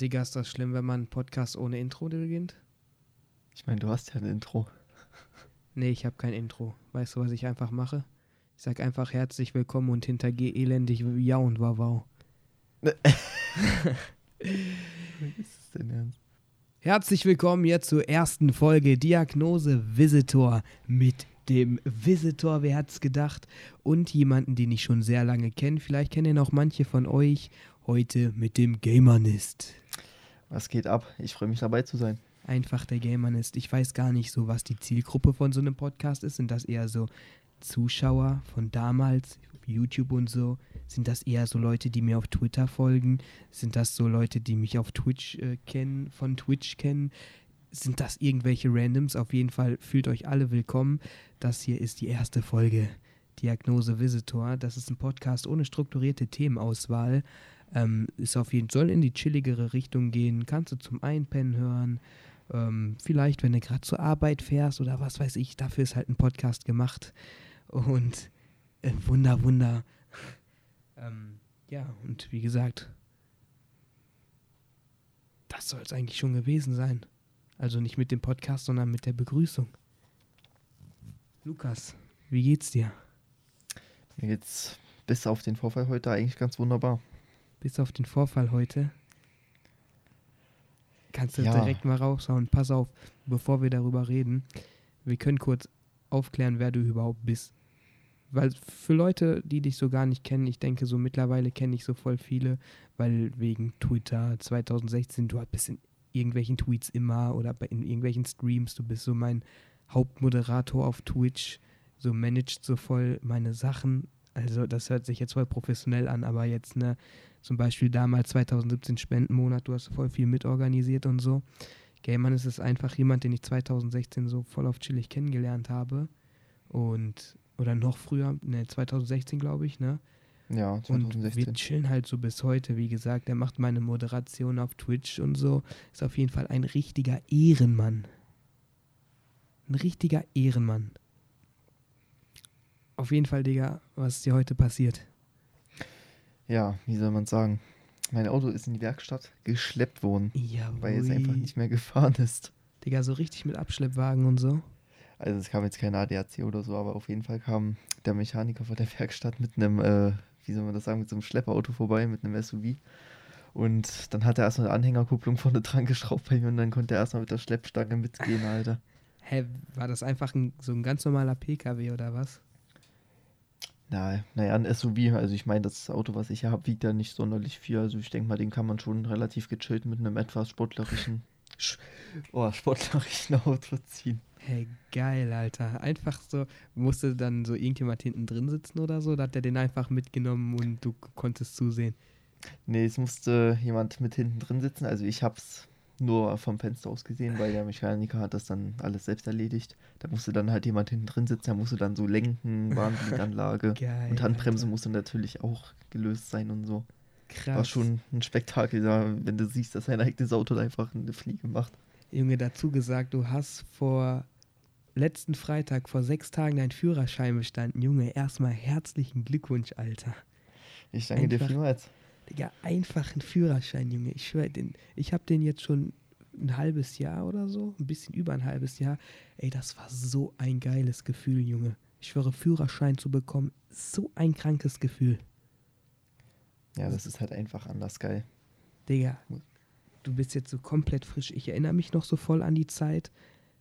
Digga, ist das schlimm, wenn man einen Podcast ohne Intro beginnt? Ich meine, du hast ja ein Intro. Nee, ich habe kein Intro. Weißt du, was ich einfach mache? Ich sag einfach herzlich willkommen und hintergehe elendig ja und wow wow. ist das denn ernst? Herzlich willkommen jetzt zur ersten Folge Diagnose Visitor mit dem Visitor, wer hat's gedacht? Und jemanden, den ich schon sehr lange kenne. Vielleicht kennen ihn auch manche von euch. Heute mit dem Gamerist. Was geht ab? Ich freue mich dabei zu sein. Einfach der Gamerist. Ich weiß gar nicht so, was die Zielgruppe von so einem Podcast ist. Sind das eher so Zuschauer von damals, YouTube und so? Sind das eher so Leute, die mir auf Twitter folgen? Sind das so Leute, die mich auf Twitch äh, kennen, von Twitch kennen? Sind das irgendwelche Randoms? Auf jeden Fall fühlt euch alle willkommen. Das hier ist die erste Folge Diagnose Visitor. Das ist ein Podcast ohne strukturierte Themenauswahl. Ähm, ist auf jeden soll in die chilligere Richtung gehen. Kannst du zum Einpennen hören. Ähm, vielleicht, wenn du gerade zur Arbeit fährst oder was weiß ich. Dafür ist halt ein Podcast gemacht. Und äh, Wunder, Wunder. ähm, ja, und wie gesagt, das soll es eigentlich schon gewesen sein. Also nicht mit dem Podcast, sondern mit der Begrüßung. Lukas, wie geht's dir? Mir geht's bis auf den Vorfall heute eigentlich ganz wunderbar. Bis auf den Vorfall heute. Kannst du Ja. direkt mal raushauen. Pass auf, bevor wir darüber reden, wir können kurz aufklären, wer du überhaupt bist. Weil für Leute, die dich so gar nicht kennen, ich denke, so mittlerweile kenne ich so voll viele, weil wegen Twitter 2016, du bist in irgendwelchen Tweets immer oder in irgendwelchen Streams, du bist so mein Hauptmoderator auf Twitch, so managst so voll meine Sachen. Also das hört sich jetzt voll professionell an, aber jetzt, ne, zum Beispiel damals 2017 Spendenmonat, du hast voll viel mitorganisiert und so. Gayman ist es einfach jemand, den ich 2016 so voll auf chillig kennengelernt habe. Und, oder noch früher, ne, 2016 glaube ich, ne? Ja, Und 2016. wir chillen halt so bis heute, wie gesagt. Er macht meine Moderation auf Twitch und so. Ist auf jeden Fall ein richtiger Ehrenmann. Ein richtiger Ehrenmann. Auf jeden Fall, Digga, was dir heute passiert? Ja, wie soll man sagen? Mein Auto ist in die Werkstatt geschleppt worden, Ja, weil es einfach nicht mehr gefahren ist. Digga, so richtig mit Abschleppwagen und so. Also es kam jetzt kein ADAC oder so, aber auf jeden Fall kam der Mechaniker von der Werkstatt mit einem, äh, wie soll man das sagen, mit so einem Schlepperauto vorbei, mit einem SUV. Und dann hat er erstmal eine Anhängerkupplung vorne dran geschraubt bei mir und dann konnte er erstmal mit der Schleppstange mitgehen, Alter. Hä, war das einfach ein, so ein ganz normaler PKW oder was? Na, naja, ein SUV, also ich meine, das Auto, was ich hier habe, wiegt ja nicht sonderlich viel. Also ich denke mal, den kann man schon relativ gechillt mit einem etwas sportlerischen, Sch- oh, sportlerischen Auto ziehen. Hey, geil, Alter. Einfach so, musste dann so irgendjemand hinten drin sitzen oder so? Oder hat der den einfach mitgenommen und du konntest zusehen? Nee, es musste jemand mit hinten drin sitzen. Also ich habe es nur vom Fenster aus gesehen, weil der Mechaniker hat das dann alles selbst erledigt. Da musste dann halt jemand hinten drin sitzen, der musste dann so lenken, Warnblinkanlage. Geil. Und Handbremse Alter. musste natürlich auch gelöst sein und so. Krass. War schon ein Spektakel, da, wenn du siehst, dass sein eigenes Auto da einfach eine Fliege macht. Junge, dazu gesagt, du hast vor letzten Freitag, vor sechs Tagen deinen Führerschein bestanden. Junge, erstmal herzlichen Glückwunsch, Alter. Ich danke dir Einfach- vielmals. Digga, einfach ein Führerschein, Junge. Ich schwöre, den, ich habe den jetzt schon ein halbes Jahr oder so, ein bisschen über ein halbes Jahr. Ey, das war so ein geiles Gefühl, Junge. Ich schwöre, Führerschein zu bekommen, so ein krankes Gefühl. Ja, das ist halt einfach anders geil. Digga, du bist jetzt so komplett frisch. Ich erinnere mich noch so voll an die Zeit,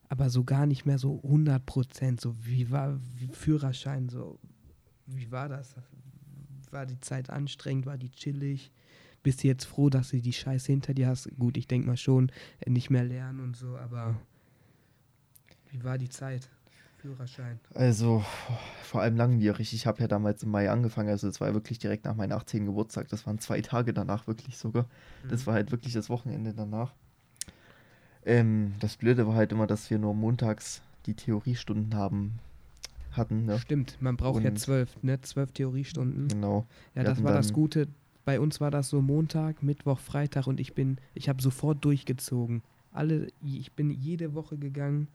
aber so gar nicht mehr so 100 Prozent. So, wie war wie Führerschein, so, wie war das? War die Zeit anstrengend, war die chillig? Bist du jetzt froh, dass du die Scheiße hinter dir hast? Gut, ich denke mal schon, äh, nicht mehr lernen und so, aber wie war die Zeit? Führerschein. Also, vor allem langwierig. Ich habe ja damals im Mai angefangen, also es war wirklich direkt nach meinem 18. Geburtstag. Das waren zwei Tage danach wirklich sogar. Das Mhm. war halt wirklich das Wochenende danach. Ähm, das Blöde war halt immer, dass wir nur montags die Theoriestunden haben hatten. Ne? Stimmt, man braucht ja Und- zwölf, ne? Zwölf Theoriestunden. Genau. Ja, Wir das war das Gute. Bei uns war das so Montag, Mittwoch, Freitag und ich bin, ich habe sofort durchgezogen. Alle, ich bin jede Woche gegangen.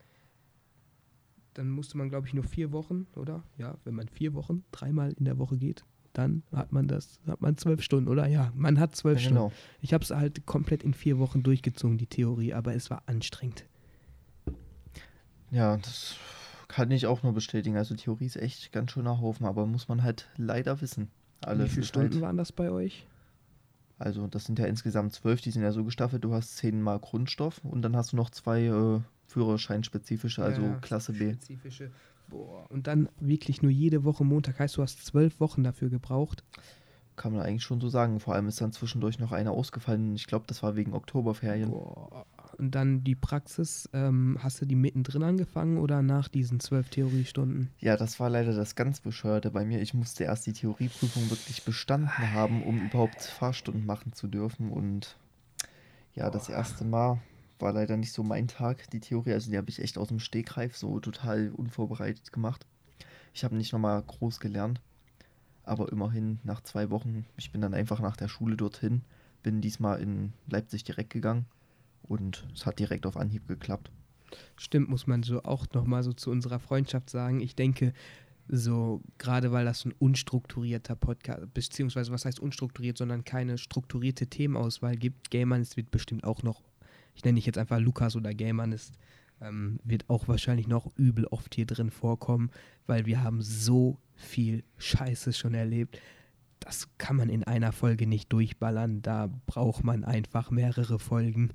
Dann musste man, glaube ich, nur vier Wochen, oder? Ja, wenn man vier Wochen, dreimal in der Woche geht. dann hat man das, hat man zwölf Stunden, oder? Ja, man hat zwölf Ja, Stunden. genau. Ich habe es halt komplett in vier Wochen durchgezogen, die Theorie, aber es war anstrengend. Ja, das kann ich auch nur bestätigen. Also Theorie ist echt ganz schöner Haufen, aber muss man halt leider wissen. Alles Wie viele Stunden halt, waren das bei euch? Also das sind ja insgesamt zwölf, die sind ja so gestaffelt. Du hast zehnmal Grundstoff und dann hast du noch zwei äh, Führerscheinspezifische, also Ja, Klasse B. Spezifische. Boah. Und dann wirklich nur jede Woche Montag. Heißt, du hast zwölf Wochen dafür gebraucht. Kann man eigentlich schon so sagen. Vor allem ist dann zwischendurch noch eine ausgefallen. Ich glaube, das war wegen Oktoberferien. Boah. Und dann die Praxis, ähm, hast du die mittendrin angefangen oder nach diesen zwölf Theoriestunden? Ja, das war leider das ganz Bescheuerte bei mir. Ich musste erst die Theorieprüfung wirklich bestanden haben, um überhaupt Fahrstunden machen zu dürfen. Und ja, das erste Mal war leider nicht so mein Tag, die Theorie. Also die habe ich echt aus dem Stegreif so total unvorbereitet gemacht. Ich habe nicht nochmal groß gelernt. Aber immerhin nach zwei Wochen, ich bin dann einfach nach der Schule dorthin, bin diesmal in Leipzig direkt gegangen und es hat direkt auf Anhieb geklappt. Stimmt, muss man so auch nochmal so zu unserer Freundschaft sagen. Ich denke, so gerade weil das ein unstrukturierter Podcast, beziehungsweise was heißt unstrukturiert, sondern keine strukturierte Themenauswahl gibt. Gamerist wird bestimmt auch noch, ich nenne dich jetzt einfach Lukas oder Gamerist, ähm, wird auch wahrscheinlich noch übel oft hier drin vorkommen, weil wir haben so viel Scheiße schon erlebt. Das kann man in einer Folge nicht durchballern. Da braucht man einfach mehrere Folgen.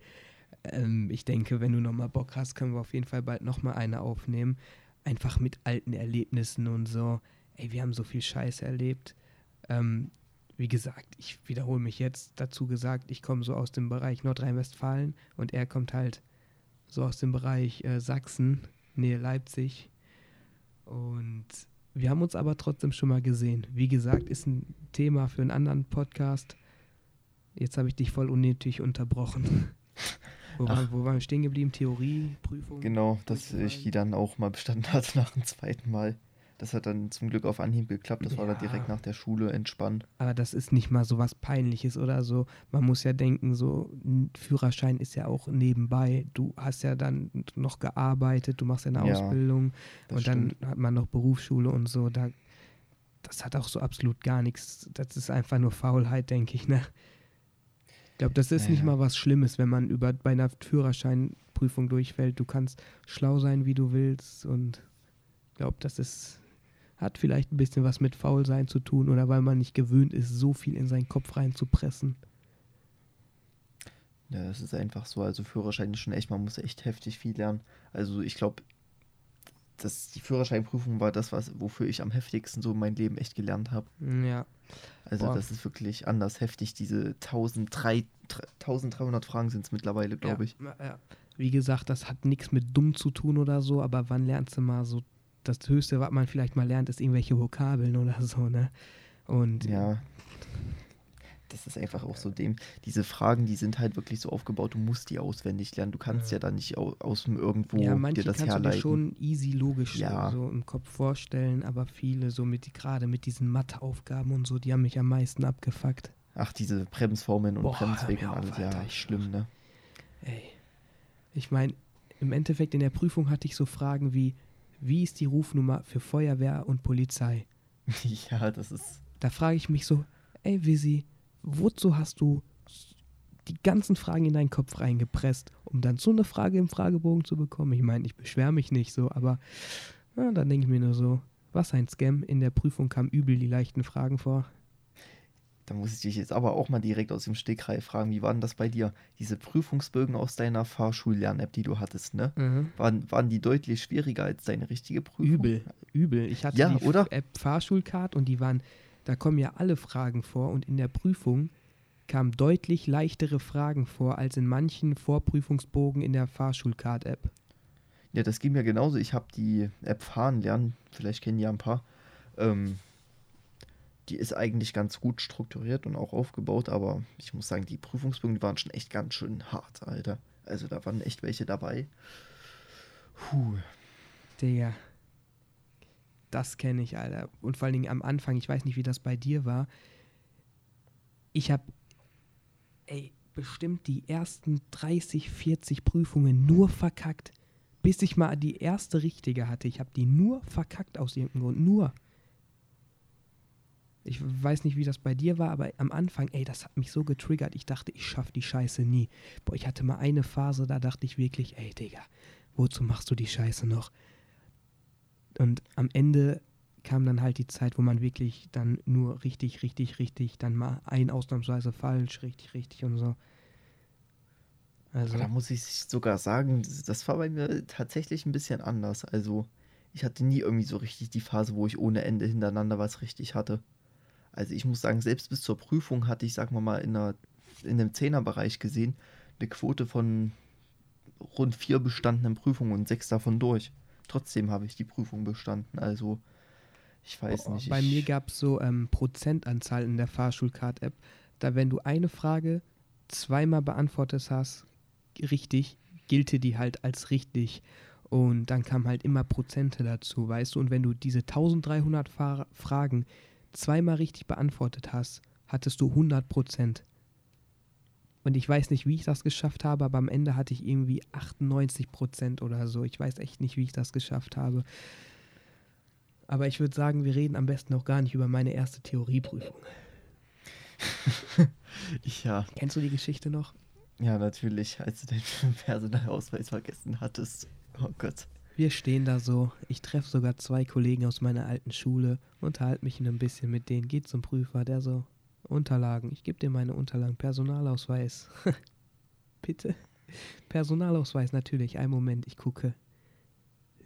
Ähm, ich denke, wenn du nochmal Bock hast, können wir auf jeden Fall bald nochmal eine aufnehmen. Einfach mit alten Erlebnissen und so. Ey, wir haben so viel Scheiße erlebt. Ähm, wie gesagt, ich wiederhole mich jetzt dazu gesagt, ich komme so aus dem Bereich Nordrhein-Westfalen und er kommt halt so aus dem Bereich äh, Sachsen, Nähe Leipzig. Und wir haben uns aber trotzdem schon mal gesehen. Wie gesagt, ist ein Thema für einen anderen Podcast. Jetzt habe ich dich voll unnötig unterbrochen. Wo, Ach. waren, wo waren wir stehen geblieben? Theorie, Prüfung? Genau, dass ich die dann auch mal bestanden hatte nach dem zweiten Mal. Das hat dann zum Glück auf Anhieb geklappt. Das war dann Ja. direkt nach der Schule entspannt. Aber das ist nicht mal so was Peinliches oder so. Man muss ja denken, so ein Führerschein ist ja auch nebenbei. Du hast ja dann noch gearbeitet, du machst ja eine Ja, Ausbildung und dann stimmt. hat man noch Berufsschule und so. Da, das hat auch so absolut gar nichts. Das ist einfach nur Faulheit, denke ich. Ne? Ich glaube, das ist nicht Ja. mal was Schlimmes, wenn man über bei einer Führerscheinprüfung durchfällt. Du kannst schlau sein, wie du willst und ich glaube, das ist hat vielleicht ein bisschen was mit Faulsein zu tun oder weil man nicht gewöhnt ist, so viel in seinen Kopf reinzupressen. Ja, das ist einfach so. Also Führerschein ist schon echt, man muss echt heftig viel lernen. Also ich glaube, dass die Führerscheinprüfung war das, was, wofür ich am heftigsten so mein Leben echt gelernt habe. Ja, Also Boah. das ist wirklich anders heftig. Diese 1003, 1300 Fragen sind es mittlerweile, glaube ich. Ja, ja. Wie gesagt, das hat nichts mit dumm zu tun oder so, aber wann lernst du mal so, das Höchste, was man vielleicht mal lernt, ist irgendwelche Vokabeln oder so, ne? Und Ja. Das ist einfach auch so dem. Diese Fragen, die sind halt wirklich so aufgebaut, du musst die auswendig lernen. Du kannst Ja. ja, da nicht au aus dem irgendwo ja, manche dir das kannst du dir herleiten. schon easy logisch so- Ja. so im Kopf vorstellen, aber viele, so mit gerade mit diesen Matheaufgaben und so, die haben mich am meisten abgefuckt. Ach, diese Bremsformeln und Boah, Bremswege und auf, alles. Alter, ja, ich schlimm, ne? Ey. Ich meine, im Endeffekt in der Prüfung hatte ich so Fragen wie, wie ist die Rufnummer für Feuerwehr und Polizei? ja, das ist. Da frage ich mich so, ey Visi, wozu hast du die ganzen Fragen in deinen Kopf reingepresst, um dann so eine Frage im Fragebogen zu bekommen? Ich meine, ich beschwere mich nicht so, aber ja, dann denke ich mir nur so, was ein Scam. In der Prüfung kamen übel die leichten Fragen vor. Da muss ich dich jetzt aber auch mal direkt aus dem Stegreif fragen, wie war denn das bei dir? Diese Prüfungsbögen aus deiner Fahrschullern-App, die du hattest, ne? Waren, waren die deutlich schwieriger als deine richtige Prüfung? Übel, übel. Ich hatte Ja, die oder? App Fahrschulcard und die waren, da kommen ja alle Fragen vor und in der Prüfung kamen deutlich leichtere Fragen vor als in manchen Vorprüfungsbogen in der Fahrschulcard-App. Ja, das ging mir genauso. Ich habe die App Fahren lernen, vielleicht kennen ja ein paar. Ähm, die ist eigentlich ganz gut strukturiert und auch aufgebaut, aber ich muss sagen, die Prüfungsbögen, die waren schon echt ganz schön hart, Alter. Also da waren echt welche dabei. Puh. Digga. Das kenne ich, Alter. Und vor allen Dingen am Anfang, ich weiß nicht, wie das bei dir war. Ich habe, ey, bestimmt die ersten 30, 40 Prüfungen nur verkackt. Bis ich mal die erste richtige hatte. Ich habe die nur verkackt aus irgendeinem Grund. Nur. Ich weiß nicht, wie das bei dir war, aber am Anfang, ey, das hat mich so getriggert. Ich dachte, ich schaffe die Scheiße nie. Boah, ich hatte mal eine Phase, da dachte ich wirklich, ey, Digga, wozu machst du die Scheiße noch? Und am Ende kam dann halt die Zeit, wo man wirklich dann nur richtig, richtig, richtig, dann mal ein ausnahmsweise falsch, richtig, richtig und so. Also. Da muss ich sogar sagen, das war bei mir tatsächlich ein bisschen anders. Also, ich hatte nie irgendwie so richtig die Phase, wo ich ohne Ende hintereinander was richtig hatte. Also, ich muss sagen, selbst bis zur Prüfung hatte ich, sagen wir mal, in, einer, in einem Zehnerbereich gesehen, eine Quote von rund vier bestandenen Prüfungen und sechs davon durch. Trotzdem habe ich die Prüfung bestanden. Also, ich weiß oh, nicht. Bei ich mir gab es so ähm, Prozentanzahl in der Fahrschulcard-App. Da, wenn du eine Frage zweimal beantwortet hast, richtig, gilte die halt als richtig. Und dann kamen halt immer Prozente dazu, weißt du? Und wenn du diese 1300 Fa Fragen zweimal richtig beantwortet hast, hattest du 100 Prozent. Und ich weiß nicht, wie ich das geschafft habe, aber am Ende hatte ich irgendwie 98 Prozent oder so. Ich weiß echt nicht, wie ich das geschafft habe. Aber ich würde sagen, wir reden am besten auch gar nicht über meine erste Theorieprüfung. ja. Kennst du die Geschichte noch? Ja, natürlich, als du deinen Personalausweis vergessen hattest. Oh Gott. Wir stehen da so. Ich treffe sogar zwei Kollegen aus meiner alten Schule, unterhalte mich ein bisschen mit denen, geht zum Prüfer, der so, Unterlagen, ich gebe dir meine Unterlagen, Personalausweis. Bitte? Personalausweis natürlich, ein Moment, ich gucke.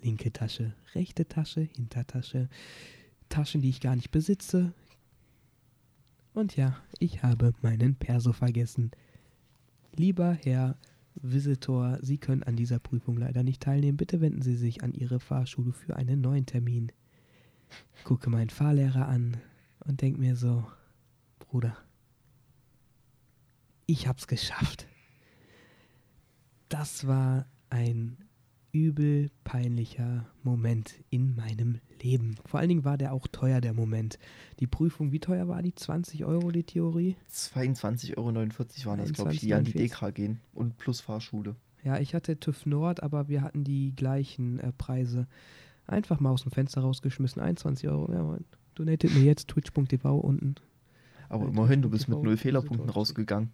Linke Tasche, rechte Tasche, Hintertasche, Taschen, die ich gar nicht besitze. Und ja, ich habe meinen Perso vergessen. Lieber Herr Visitor, Sie können an dieser Prüfung leider nicht teilnehmen. Bitte wenden Sie sich an Ihre Fahrschule für einen neuen Termin. Gucke meinen Fahrlehrer an und denke mir so, Bruder, ich hab's geschafft. Das war ein übel peinlicher Moment in meinem Leben. Vor allen Dingen war der auch teuer, der Moment. Die Prüfung, wie teuer war die? 20 Euro die Theorie? 22,49 Euro waren das, glaube ich, die an die DK gehen und plus Fahrschule. Ja, ich hatte TÜV Nord, aber wir hatten die gleichen äh, Preise. Einfach mal aus dem Fenster rausgeschmissen. 21 Euro. Ja, donatet mir jetzt twitch.tv unten. Aber immerhin, du bist mit null Fehlerpunkten rausgegangen.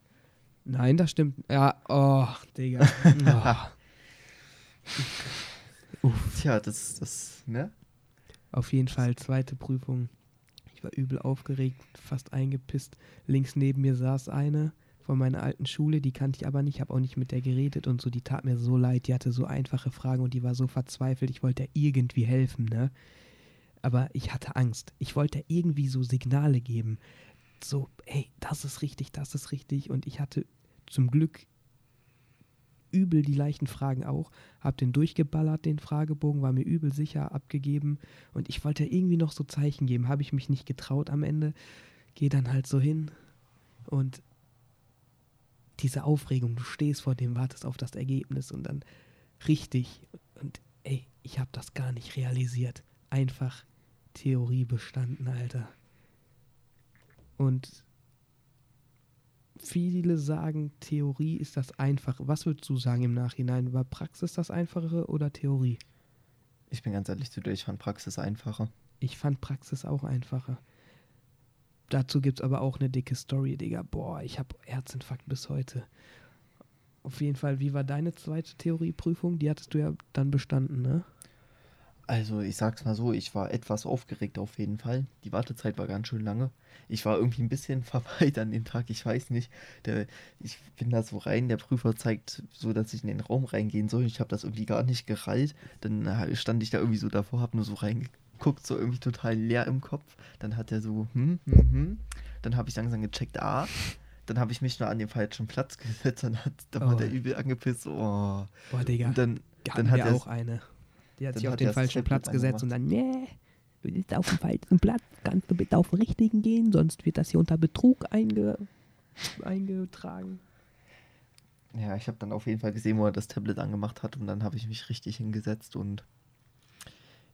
Nein, das stimmt. Ja, oh, Digga. oh. Tja, das, das, ne? Auf jeden Fall, zweite Prüfung. Ich war übel aufgeregt, fast eingepisst. Links neben mir saß eine von meiner alten Schule, die kannte ich aber nicht, habe auch nicht mit der geredet und so. Die tat mir so leid, die hatte so einfache Fragen und die war so verzweifelt. Ich wollte irgendwie helfen, ne? Aber ich hatte Angst. Ich wollte irgendwie so Signale geben. So, hey, das ist richtig, das ist richtig. Und ich hatte zum Glück übel die leichten Fragen auch, hab den durchgeballert, den Fragebogen, war mir übel sicher abgegeben. Und ich wollte irgendwie noch so Zeichen geben, habe ich mich nicht getraut am Ende, gehe dann halt so hin. Und diese Aufregung, du stehst vor dem, wartest auf das Ergebnis und dann richtig. Und ey, ich habe das gar nicht realisiert, einfach Theorie bestanden, Alter. Und viele sagen, Theorie ist das Einfache. Was würdest du sagen im Nachhinein? War Praxis das Einfachere oder Theorie? Ich bin ganz ehrlich zu dir, ich fand Praxis einfacher. Ich fand Praxis auch einfacher. Dazu gibt es aber auch eine dicke Story, Digga. Boah, ich habe Herzinfarkt bis heute. Auf jeden Fall, wie war deine zweite Theorieprüfung? Die hattest du ja dann bestanden, ne? Also ich sag's mal so, ich war etwas aufgeregt auf jeden Fall. Die Wartezeit war ganz schön lange. Ich war irgendwie ein bisschen verweilt an dem Tag, ich weiß nicht. Der, ich bin da so rein, der Prüfer zeigt so, dass ich in den Raum reingehen soll. Ich habe das irgendwie gar nicht gerallt. Dann äh, stand ich da irgendwie so davor, habe nur so reingeguckt, so irgendwie total leer im Kopf. Dann hat er so, hm, hm, hm. Dann habe ich langsam gecheckt, ah. Dann habe ich mich nur an den falschen Platz gesetzt. Dann, hat, dann oh. war der übel angepisst. Oh. Boah, Digga. Und dann, dann hat er auch eine. Die hat sich auf den falschen Platz gesetzt und dann, nee, du bist auf dem falschen Platz, kannst du bitte auf den richtigen gehen, sonst wird das hier unter Betrug einge eingetragen. Ja, ich habe dann auf jeden Fall gesehen, wo er das Tablet angemacht hat und dann habe ich mich richtig hingesetzt und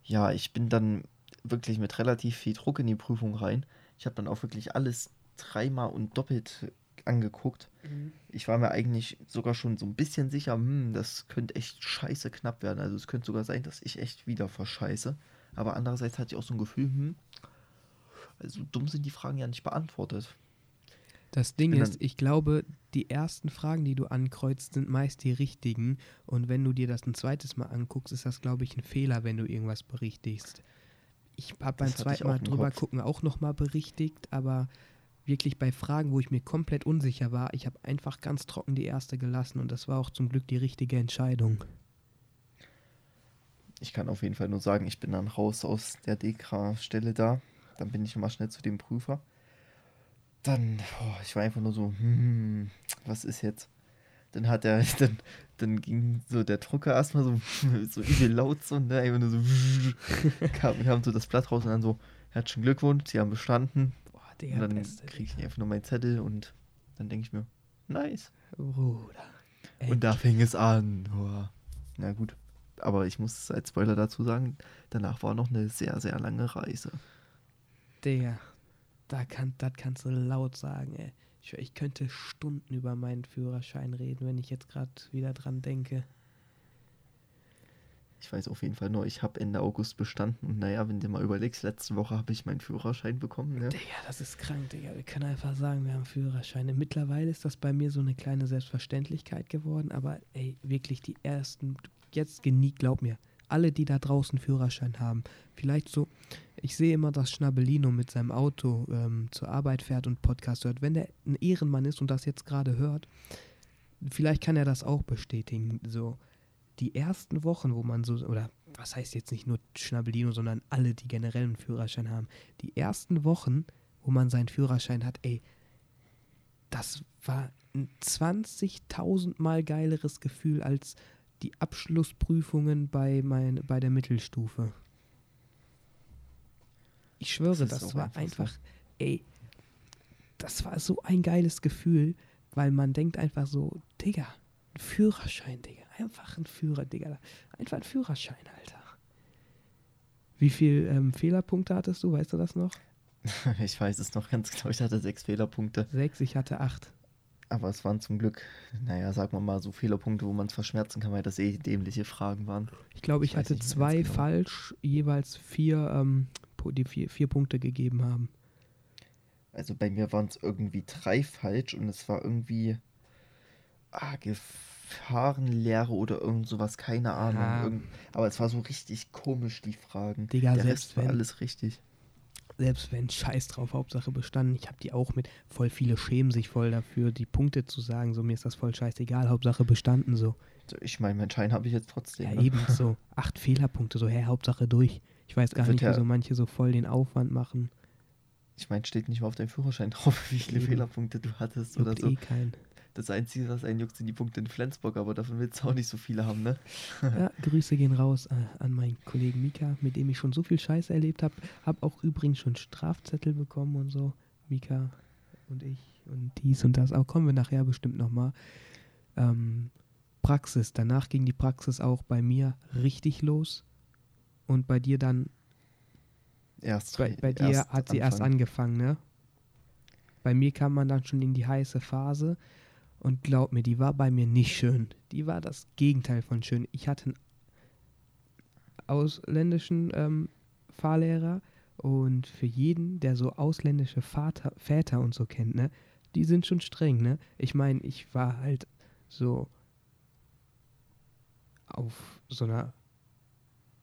ja, ich bin dann wirklich mit relativ viel Druck in die Prüfung rein. Ich habe dann auch wirklich alles dreimal und doppelt angeguckt. Mhm. Ich war mir eigentlich sogar schon so ein bisschen sicher, hm, das könnte echt scheiße knapp werden. Also es könnte sogar sein, dass ich echt wieder verscheiße. Aber andererseits hatte ich auch so ein Gefühl, hm, Also dumm sind die Fragen ja nicht beantwortet. Das Ding ist, ich glaube, die ersten Fragen, die du ankreuzt, sind meist die richtigen. Und wenn du dir das ein zweites Mal anguckst, ist das, glaube ich, ein Fehler, wenn du irgendwas berichtigst. Ich habe beim zweiten Mal drüber Kopf. gucken auch nochmal berichtigt, aber wirklich bei Fragen, wo ich mir komplett unsicher war, ich habe einfach ganz trocken die erste gelassen und das war auch zum Glück die richtige Entscheidung. Ich kann auf jeden Fall nur sagen, ich bin dann raus aus der Dekra-Stelle da. Dann bin ich nochmal schnell zu dem Prüfer. Dann, oh, ich war einfach nur so, hm, was ist jetzt? Dann hat er, dann, dann ging so der Drucker erstmal so, so übel laut so, ne, einfach nur so, kam, kam so das Blatt raus und dann so, herzlichen Glückwunsch, Sie haben bestanden. Der und dann kriege ich einfach nur meinen Zettel und dann denke ich mir, nice. Bruder. Und da fing es an. Boah. Na gut. Aber ich muss als Spoiler dazu sagen, danach war noch eine sehr, sehr lange Reise. Der, da kann, das kannst du laut sagen, ey. Ich, ich könnte Stunden über meinen Führerschein reden, wenn ich jetzt gerade wieder dran denke. Ich weiß auf jeden Fall nur, ich habe Ende August bestanden und naja, wenn du mal überlegst, letzte Woche habe ich meinen Führerschein bekommen. Ne? Digga, das ist krank, Digga. Wir können einfach sagen, wir haben Führerscheine. Mittlerweile ist das bei mir so eine kleine Selbstverständlichkeit geworden, aber ey, wirklich die ersten, jetzt geniegt, glaub mir, alle, die da draußen Führerschein haben, vielleicht so, ich sehe immer, dass Schnabelino mit seinem Auto ähm, zur Arbeit fährt und Podcast hört. Wenn der ein Ehrenmann ist und das jetzt gerade hört, vielleicht kann er das auch bestätigen. So, die ersten Wochen, wo man so, oder was heißt jetzt nicht nur Schnabelino, sondern alle, die generell einen Führerschein haben, die ersten Wochen, wo man seinen Führerschein hat, ey, das war ein 20.000 Mal geileres Gefühl als die Abschlussprüfungen bei, mein, bei der Mittelstufe. Ich schwöre, das, das war einfach, ey, das war so ein geiles Gefühl, weil man denkt einfach so, Digga, ein Führerschein, Digga, einfach ein Führer, Digga, einfach ein Führerschein, Alter. Wie viele ähm, Fehlerpunkte hattest du, weißt du das noch? ich weiß es noch ganz genau, ich hatte sechs Fehlerpunkte. Sechs, ich hatte acht. Aber es waren zum Glück, naja, sag mal mal, so Fehlerpunkte, wo man es verschmerzen kann, weil das eh dämliche Fragen waren. Ich glaube, ich, ich hatte zwei genau. falsch, jeweils vier, ähm, die vier, vier Punkte gegeben haben. Also bei mir waren es irgendwie drei falsch und es war irgendwie ah, Gefahrenlehre oder irgend sowas, keine Ahnung. Ja. aber es war so richtig komisch, die Fragen. Digga, Der selbst Rest war wenn, alles richtig selbst wenn Scheiß drauf, Hauptsache bestanden. Ich habe die auch mit, voll viele schämen sich voll dafür, die Punkte zu sagen, so mir ist das voll scheißegal, Hauptsache bestanden so. Ich meine, meinen Schein habe ich jetzt trotzdem. Ja, ne? eben so. Acht Fehlerpunkte, so, hä, Hauptsache durch. Ich weiß gar nicht, ja, wieso manche so voll den Aufwand machen. Ich meine, steht nicht mal auf deinem Führerschein drauf, wie viele eben. Fehlerpunkte du hattest Juckt oder so. eh keinen. Das Einzige, was einen juckt, sind die Punkte in Flensburg, aber davon willst du auch nicht so viele haben, ne? Ja, Grüße gehen raus äh, an meinen Kollegen Mika, mit dem ich schon so viel Scheiße erlebt habe. Hab auch übrigens schon Strafzettel bekommen und so. Mika und ich und dies und das. Auch kommen wir nachher bestimmt nochmal. Ähm, Praxis. Danach ging die Praxis auch bei mir richtig los. Und bei dir dann. Erst. Bei, bei dir erst hat sie Anfang. erst angefangen, ne? Bei mir kam man dann schon in die heiße Phase. Und glaub mir, die war bei mir nicht schön. Die war das Gegenteil von schön. Ich hatte einen ausländischen ähm, Fahrlehrer und für jeden, der so ausländische Vater, Väter und so kennt, ne, die sind schon streng, ne? Ich meine, ich war halt so auf so einer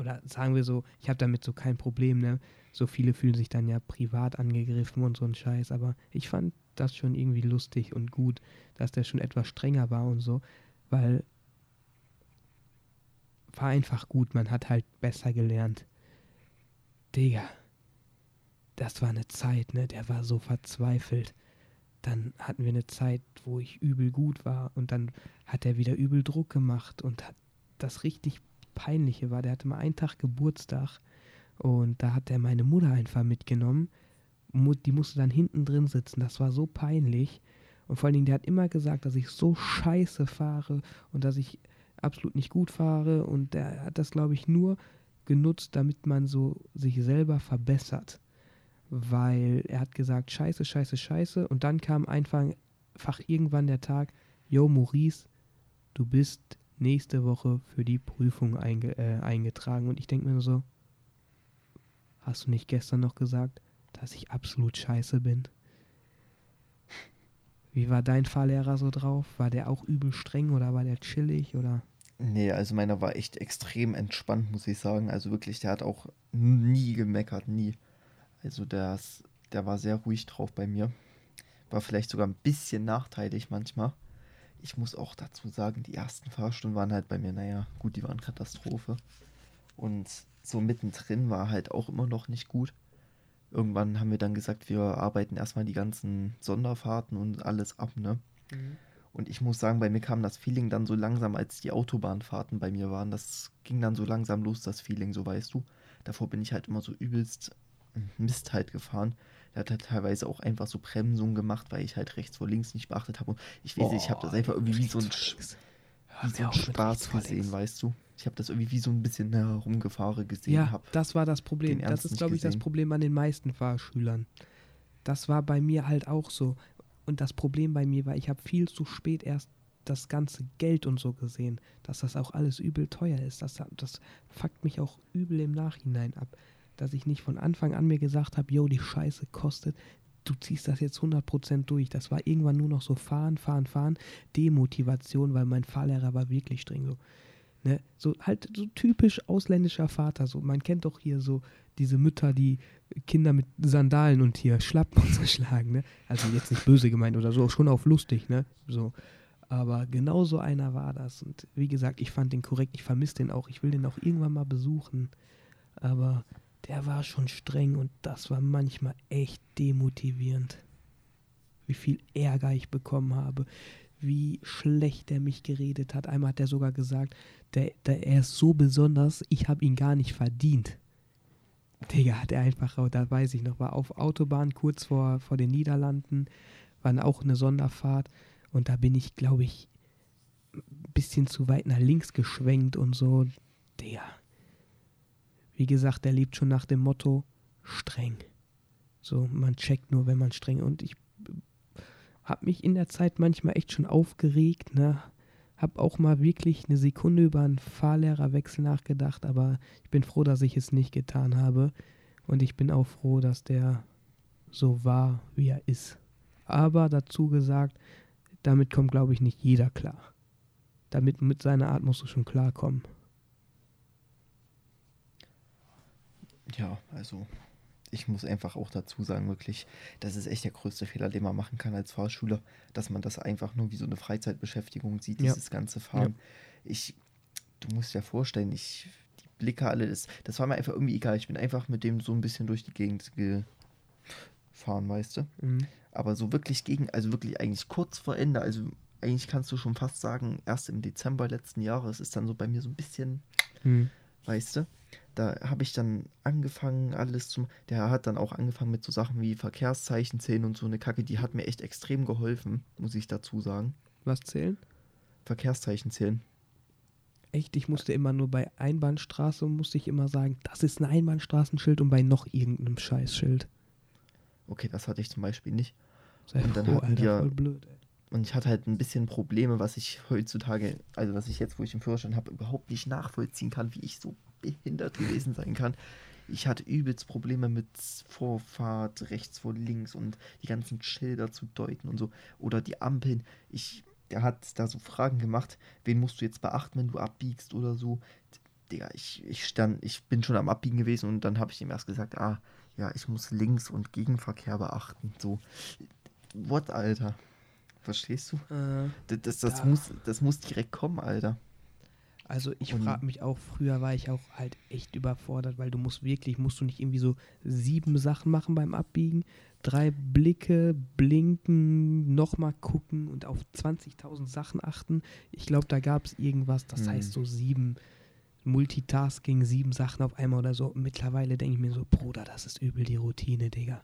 oder sagen wir so, ich habe damit so kein Problem, ne? So viele fühlen sich dann ja privat angegriffen und so ein Scheiß, aber ich fand das schon irgendwie lustig und gut, dass der schon etwas strenger war und so, weil war einfach gut, man hat halt besser gelernt. Digga, das war eine Zeit, ne? Der war so verzweifelt. Dann hatten wir eine Zeit, wo ich übel gut war und dann hat er wieder übel Druck gemacht und hat das richtig peinliche war, der hatte mal einen Tag Geburtstag und da hat er meine Mutter einfach mitgenommen die musste dann hinten drin sitzen. Das war so peinlich. Und vor allen Dingen, der hat immer gesagt, dass ich so scheiße fahre und dass ich absolut nicht gut fahre. Und der hat das, glaube ich, nur genutzt, damit man so sich selber verbessert. Weil er hat gesagt, scheiße, scheiße, scheiße. Und dann kam einfach, einfach irgendwann der Tag, yo Maurice, du bist nächste Woche für die Prüfung einge äh, eingetragen. Und ich denke mir so, hast du nicht gestern noch gesagt, dass ich absolut scheiße bin. Wie war dein Fahrlehrer so drauf? War der auch übel streng oder war der chillig oder? Nee, also meiner war echt extrem entspannt, muss ich sagen. Also wirklich, der hat auch nie gemeckert, nie. Also der, der war sehr ruhig drauf bei mir. War vielleicht sogar ein bisschen nachteilig manchmal. Ich muss auch dazu sagen, die ersten Fahrstunden waren halt bei mir, naja, gut, die waren Katastrophe. Und so mittendrin war halt auch immer noch nicht gut. Irgendwann haben wir dann gesagt, wir arbeiten erstmal die ganzen Sonderfahrten und alles ab, ne? Mhm. Und ich muss sagen, bei mir kam das Feeling dann so langsam, als die Autobahnfahrten bei mir waren. Das ging dann so langsam los, das Feeling, so weißt du. Davor bin ich halt immer so übelst Mist halt gefahren. Der hat halt teilweise auch einfach so Bremsungen gemacht, weil ich halt rechts vor links nicht beachtet habe. Und ich weiß nicht, ich habe das einfach irgendwie wie so ein, wie so ein Spaß gesehen, weißt du. Ich habe das irgendwie wie so ein bisschen herumgefahren gesehen. Ja, das war das Problem. Das ist, glaube ich, das Problem an den meisten Fahrschülern. Das war bei mir halt auch so. Und das Problem bei mir war, ich habe viel zu spät erst das ganze Geld und so gesehen, dass das auch alles übel teuer ist. Das, das fuckt mich auch übel im Nachhinein ab dass ich nicht von Anfang an mir gesagt habe, yo, die Scheiße kostet, du ziehst das jetzt 100% durch. Das war irgendwann nur noch so fahren, fahren, fahren, Demotivation, weil mein Fahrlehrer war wirklich streng so. Ne? So halt so typisch ausländischer Vater, so man kennt doch hier so diese Mütter, die Kinder mit Sandalen und hier Schlappen und schlagen, ne? Also jetzt nicht böse gemeint oder so, schon auf lustig, ne? So. Aber genau so einer war das. Und wie gesagt, ich fand den korrekt, ich vermisse den auch, ich will den auch irgendwann mal besuchen. Aber der war schon streng und das war manchmal echt demotivierend. Wie viel Ärger ich bekommen habe, wie schlecht er mich geredet hat. Einmal hat er sogar gesagt, der, der, er ist so besonders, ich habe ihn gar nicht verdient. Digga, hat er einfach, da weiß ich noch, war auf Autobahn kurz vor, vor den Niederlanden, war auch eine Sonderfahrt und da bin ich, glaube ich, ein bisschen zu weit nach links geschwenkt und so. Digga, wie gesagt, er lebt schon nach dem Motto streng. So, man checkt nur, wenn man streng. Und ich habe mich in der Zeit manchmal echt schon aufgeregt, ne? Hab auch mal wirklich eine Sekunde über einen Fahrlehrerwechsel nachgedacht, aber ich bin froh, dass ich es nicht getan habe. Und ich bin auch froh, dass der so war, wie er ist. Aber dazu gesagt, damit kommt, glaube ich, nicht jeder klar. Damit mit seiner Art musst du schon klarkommen. Ja, also ich muss einfach auch dazu sagen, wirklich, das ist echt der größte Fehler, den man machen kann als Fahrschüler, dass man das einfach nur wie so eine Freizeitbeschäftigung sieht, ja. dieses ganze Fahren. Ja. Ich, du musst dir vorstellen, ich, die Blicke alle, das, das war mir einfach irgendwie egal. Ich bin einfach mit dem so ein bisschen durch die Gegend gefahren, weißt du? Mhm. Aber so wirklich gegen, also wirklich eigentlich kurz vor Ende, also eigentlich kannst du schon fast sagen, erst im Dezember letzten Jahres ist dann so bei mir so ein bisschen, mhm. weißt du? Da habe ich dann angefangen, alles zu. Der hat dann auch angefangen mit so Sachen wie Verkehrszeichen zählen und so eine Kacke. Die hat mir echt extrem geholfen, muss ich dazu sagen. Was zählen? Verkehrszeichen zählen. Echt? Ich musste immer nur bei Einbahnstraße, musste ich immer sagen, das ist ein Einbahnstraßenschild und bei noch irgendeinem Scheißschild. Okay, das hatte ich zum Beispiel nicht. Sei und dann froh, hatten wir, voll blöd, ey. Und ich hatte halt ein bisschen Probleme, was ich heutzutage, also was ich jetzt, wo ich den Führerschein habe, überhaupt nicht nachvollziehen kann, wie ich so behindert gewesen sein kann. Ich hatte übelst Probleme mit Vorfahrt, rechts vor links und die ganzen Schilder zu deuten und so. Oder die Ampeln. Ich, der hat da so Fragen gemacht, wen musst du jetzt beachten, wenn du abbiegst oder so. Digga, ich, ich stand, ich bin schon am Abbiegen gewesen und dann habe ich ihm erst gesagt, ah, ja, ich muss links und Gegenverkehr beachten. So, what, Alter? Verstehst du? Äh, das, das, das da. muss, das muss direkt kommen, Alter. Also ich frage mich auch, früher war ich auch halt echt überfordert, weil du musst wirklich, musst du nicht irgendwie so sieben Sachen machen beim Abbiegen, drei Blicke, blinken, nochmal gucken und auf 20.000 Sachen achten. Ich glaube, da gab es irgendwas, das hm. heißt so sieben Multitasking, sieben Sachen auf einmal oder so. Mittlerweile denke ich mir so, Bruder, das ist übel die Routine, Digga.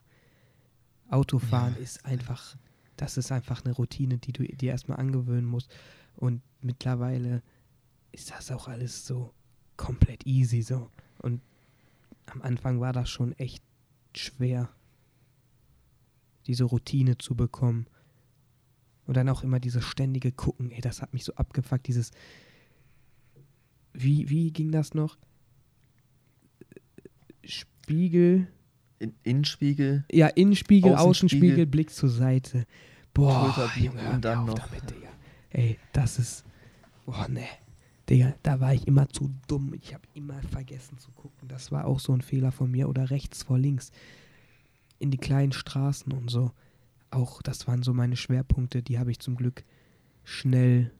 Autofahren ja. ist einfach, das ist einfach eine Routine, die du dir erstmal angewöhnen musst. Und mittlerweile ist das auch alles so komplett easy so. Und am Anfang war das schon echt schwer, diese Routine zu bekommen. Und dann auch immer dieses ständige Gucken, ey, das hat mich so abgefuckt, dieses. Wie, wie ging das noch? Spiegel, In, Innenspiegel. Ja, Innenspiegel, Außenspiegel. Blick zur Seite. Boah, Schulterblick Junge, hör und dann auf noch- damit, Digga. Ey, das ist. Boah, ne. Digga, da war ich immer zu dumm. Ich habe immer vergessen zu gucken. Das war auch so ein Fehler von mir. Oder rechts vor links. In die kleinen Straßen und so. Auch, das waren so meine Schwerpunkte. Die habe ich zum Glück schnell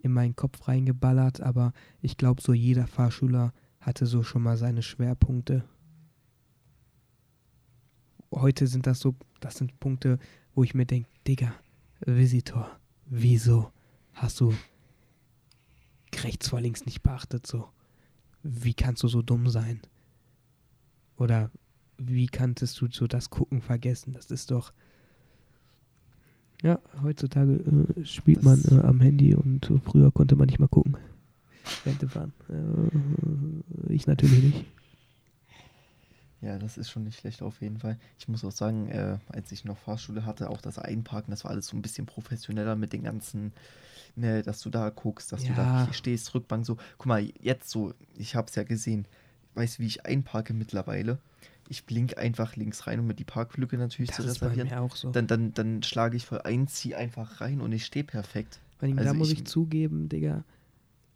in meinen Kopf reingeballert. Aber ich glaube, so jeder Fahrschüler hatte so schon mal seine Schwerpunkte. Heute sind das so, das sind Punkte, wo ich mir denke, Digga, Visitor, wieso hast du rechts vor links nicht beachtet so? Wie kannst du so dumm sein? Oder wie kanntest du so das Gucken vergessen? Das ist doch. Ja, heutzutage äh, spielt man Das- äh, am Handy und früher konnte man nicht mal gucken. Dem Fahren. Äh, ich natürlich nicht. Ja, das ist schon nicht schlecht auf jeden Fall. Ich muss auch sagen, äh, als ich noch Fahrschule hatte, auch das Einparken, das war alles so ein bisschen professioneller mit den ganzen, ne, dass du da guckst, dass du da stehst, Rückbank so. Guck mal, jetzt so, ich hab's ja gesehen. Weißt du, wie ich einparke mittlerweile? Ich blink einfach links rein, um mir die Parklücke natürlich Das zu ist bei reservieren. mir auch so. Dann, dann, dann schlage ich voll ein, zieh einfach rein und ich stehe perfekt. Weil da Also muss ich- ich zugeben, Digga,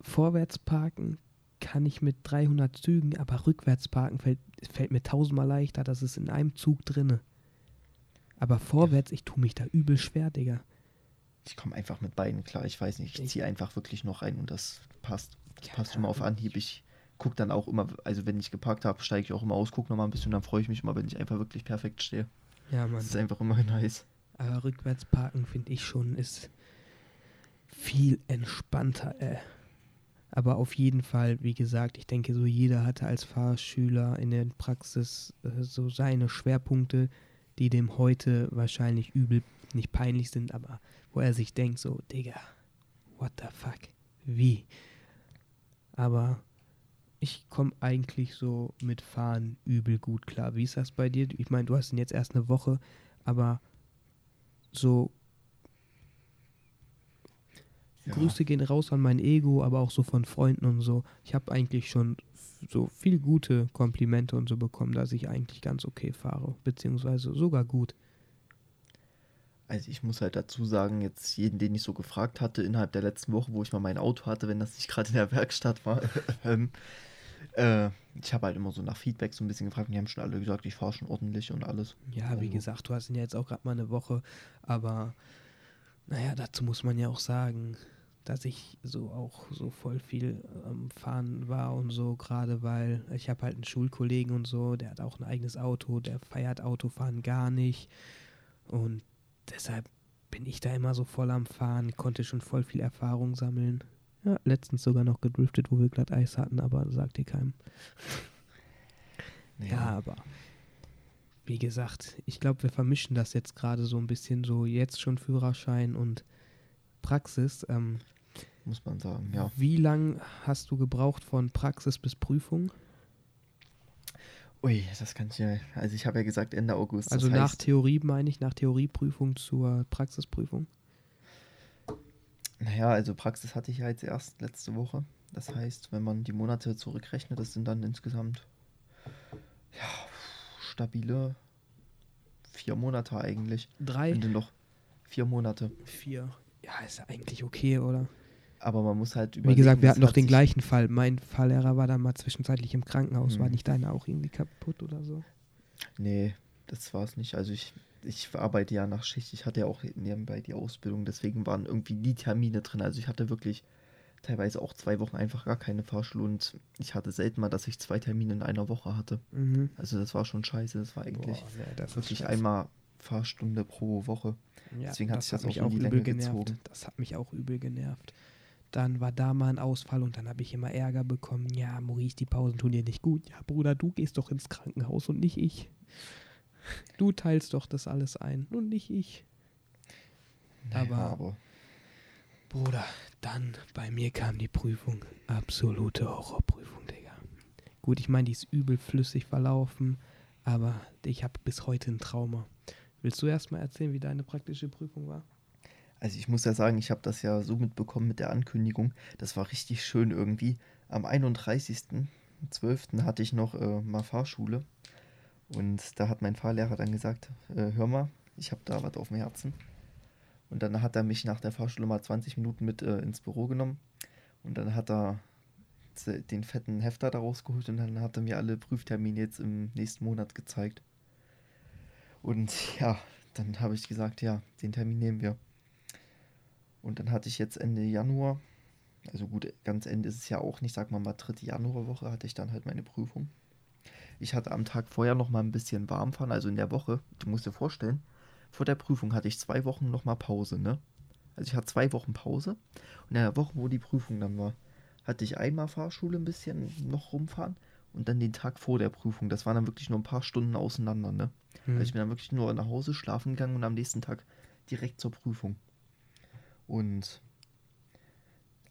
vorwärts parken kann ich mit 300 Zügen, aber rückwärts parken fällt, fällt mir tausendmal leichter. Das ist in einem Zug drinne. Aber vorwärts, ich tue mich da übel schwer, Digga. Ich komme einfach mit beiden klar. Ich weiß nicht, ich ziehe einfach wirklich noch rein und das passt. Das Ja, passt mal auf Anhieb. Ich gucke dann auch immer, also wenn ich geparkt habe, steige ich auch immer aus, gucke nochmal ein bisschen, dann freue ich mich immer, wenn ich einfach wirklich perfekt stehe. Ja, Mann. Das ist einfach immer nice. Aber rückwärts parken finde ich schon ist viel entspannter. Äh. Aber auf jeden Fall, wie gesagt, ich denke, so jeder hatte als Fahrschüler in der Praxis äh, so seine Schwerpunkte, die dem heute wahrscheinlich übel nicht peinlich sind, aber wo er sich denkt, so, Digga, what the fuck? Wie? Aber ich komme eigentlich so mit Fahren übel gut klar. Wie ist das bei dir? Ich meine, du hast ihn jetzt erst eine Woche, aber so Ja. Grüße gehen raus an mein Ego, aber auch so von Freunden und so. Ich habe eigentlich schon so viel gute Komplimente und so bekommen, dass ich eigentlich ganz okay fahre, beziehungsweise sogar gut. Also ich muss halt dazu sagen, jetzt jeden, den ich so gefragt hatte innerhalb der letzten Woche, wo ich mal mein Auto hatte, wenn das nicht gerade in der Werkstatt war, ähm, äh, ich habe halt immer so nach Feedback so ein bisschen gefragt und die haben schon alle gesagt, ich fahre schon ordentlich und alles. Ja, wie Also- gesagt, du hast ihn ja jetzt auch gerade mal eine Woche, aber naja, dazu muss man ja auch sagen, dass ich so auch so voll viel am Fahren war und so, gerade weil ich habe halt einen Schulkollegen und so, der hat auch ein eigenes Auto, der feiert Autofahren gar nicht und deshalb bin ich da immer so voll am Fahren, konnte schon voll viel Erfahrung sammeln. Ja, letztens sogar noch gedriftet, wo wir glatt Eis hatten, aber sagt ihr keinem. Ja, aber wie gesagt, ich glaube, wir vermischen das jetzt gerade so ein bisschen so jetzt schon Führerschein und Praxis. Ähm, muss man sagen, ja. Wie lang hast du gebraucht von Praxis bis Prüfung? Ui, das kann ich ja, also ich habe ja gesagt Ende August. also nach heißt, Theorie meine ich, nach Theorieprüfung zur Praxisprüfung. Naja, also Praxis hatte ich ja jetzt erst letzte Woche. Das heißt, wenn man die Monate zurückrechnet, das sind dann insgesamt ja, stabile vier Monate eigentlich. Drei, Sind noch vier Monate. vier. Ja, ist ja eigentlich okay, oder? Aber man muss halt Wie überlegen. gesagt, wir hatten doch den gleichen Fall. Mein Fahrlehrer war dann mal zwischenzeitlich im Krankenhaus. War Hm. nicht deiner auch irgendwie kaputt oder so? Nee, das war es nicht. Also ich, ich arbeite ja nach Schicht. Ich hatte ja auch nebenbei die Ausbildung. Deswegen waren irgendwie die Termine drin. Also ich hatte wirklich teilweise auch zwei Wochen einfach gar keine Fahrschule. Und ich hatte selten mal, dass ich zwei Termine in einer Woche hatte. Mhm. Also das war schon scheiße. Das war eigentlich Boah, nee, das wirklich einmal Fahrstunde pro Woche. Ja, Deswegen hat sich das mich auch auch die übel Länge genervt. gezogen. Das hat mich auch übel genervt. Dann war da mal ein Ausfall und dann habe ich immer Ärger bekommen. Ja, Maurice, die Pausen tun dir nicht gut. Ja, Bruder, du gehst doch ins Krankenhaus und nicht ich. Du teilst doch das alles ein und nicht ich. Naja, Aber- aber Bruder, dann bei mir kam die Prüfung. Absolute Horrorprüfung, Digga. Gut, ich meine, die ist übel flüssig verlaufen, aber ich habe bis heute ein Trauma. Willst du erst mal erzählen, wie deine praktische Prüfung war? Also ich muss ja sagen, ich habe das ja so mitbekommen mit der Ankündigung. Das war richtig schön irgendwie. Am 31.12. hatte ich noch äh, mal Fahrschule. Und da hat mein Fahrlehrer dann gesagt, äh, hör mal, ich habe da was auf dem Herzen. Und dann hat er mich nach der Fahrschule mal 20 Minuten mit äh, ins Büro genommen. Und dann hat er den fetten Hefter da rausgeholt und dann hat er mir alle Prüftermine jetzt im nächsten Monat gezeigt. Und ja, dann habe ich gesagt, ja, den Termin nehmen wir. Und dann hatte ich jetzt Ende Januar, also gut, ganz Ende ist es ja auch nicht, sag mal mal dritte Januarwoche, hatte ich dann halt meine Prüfung. Ich hatte am Tag vorher noch mal ein bisschen warm fahren, also in der Woche. Du musst dir vorstellen, vor der Prüfung hatte ich zwei Wochen noch mal Pause, ne? Also ich hatte zwei Wochen Pause und in der Woche, wo die Prüfung dann war, hatte ich einmal Fahrschule ein bisschen noch rumfahren und dann den Tag vor der Prüfung. Das waren dann wirklich nur ein paar Stunden auseinander, ne? Mhm. Also ich bin dann wirklich nur nach Hause schlafen gegangen und am nächsten Tag direkt zur Prüfung. Und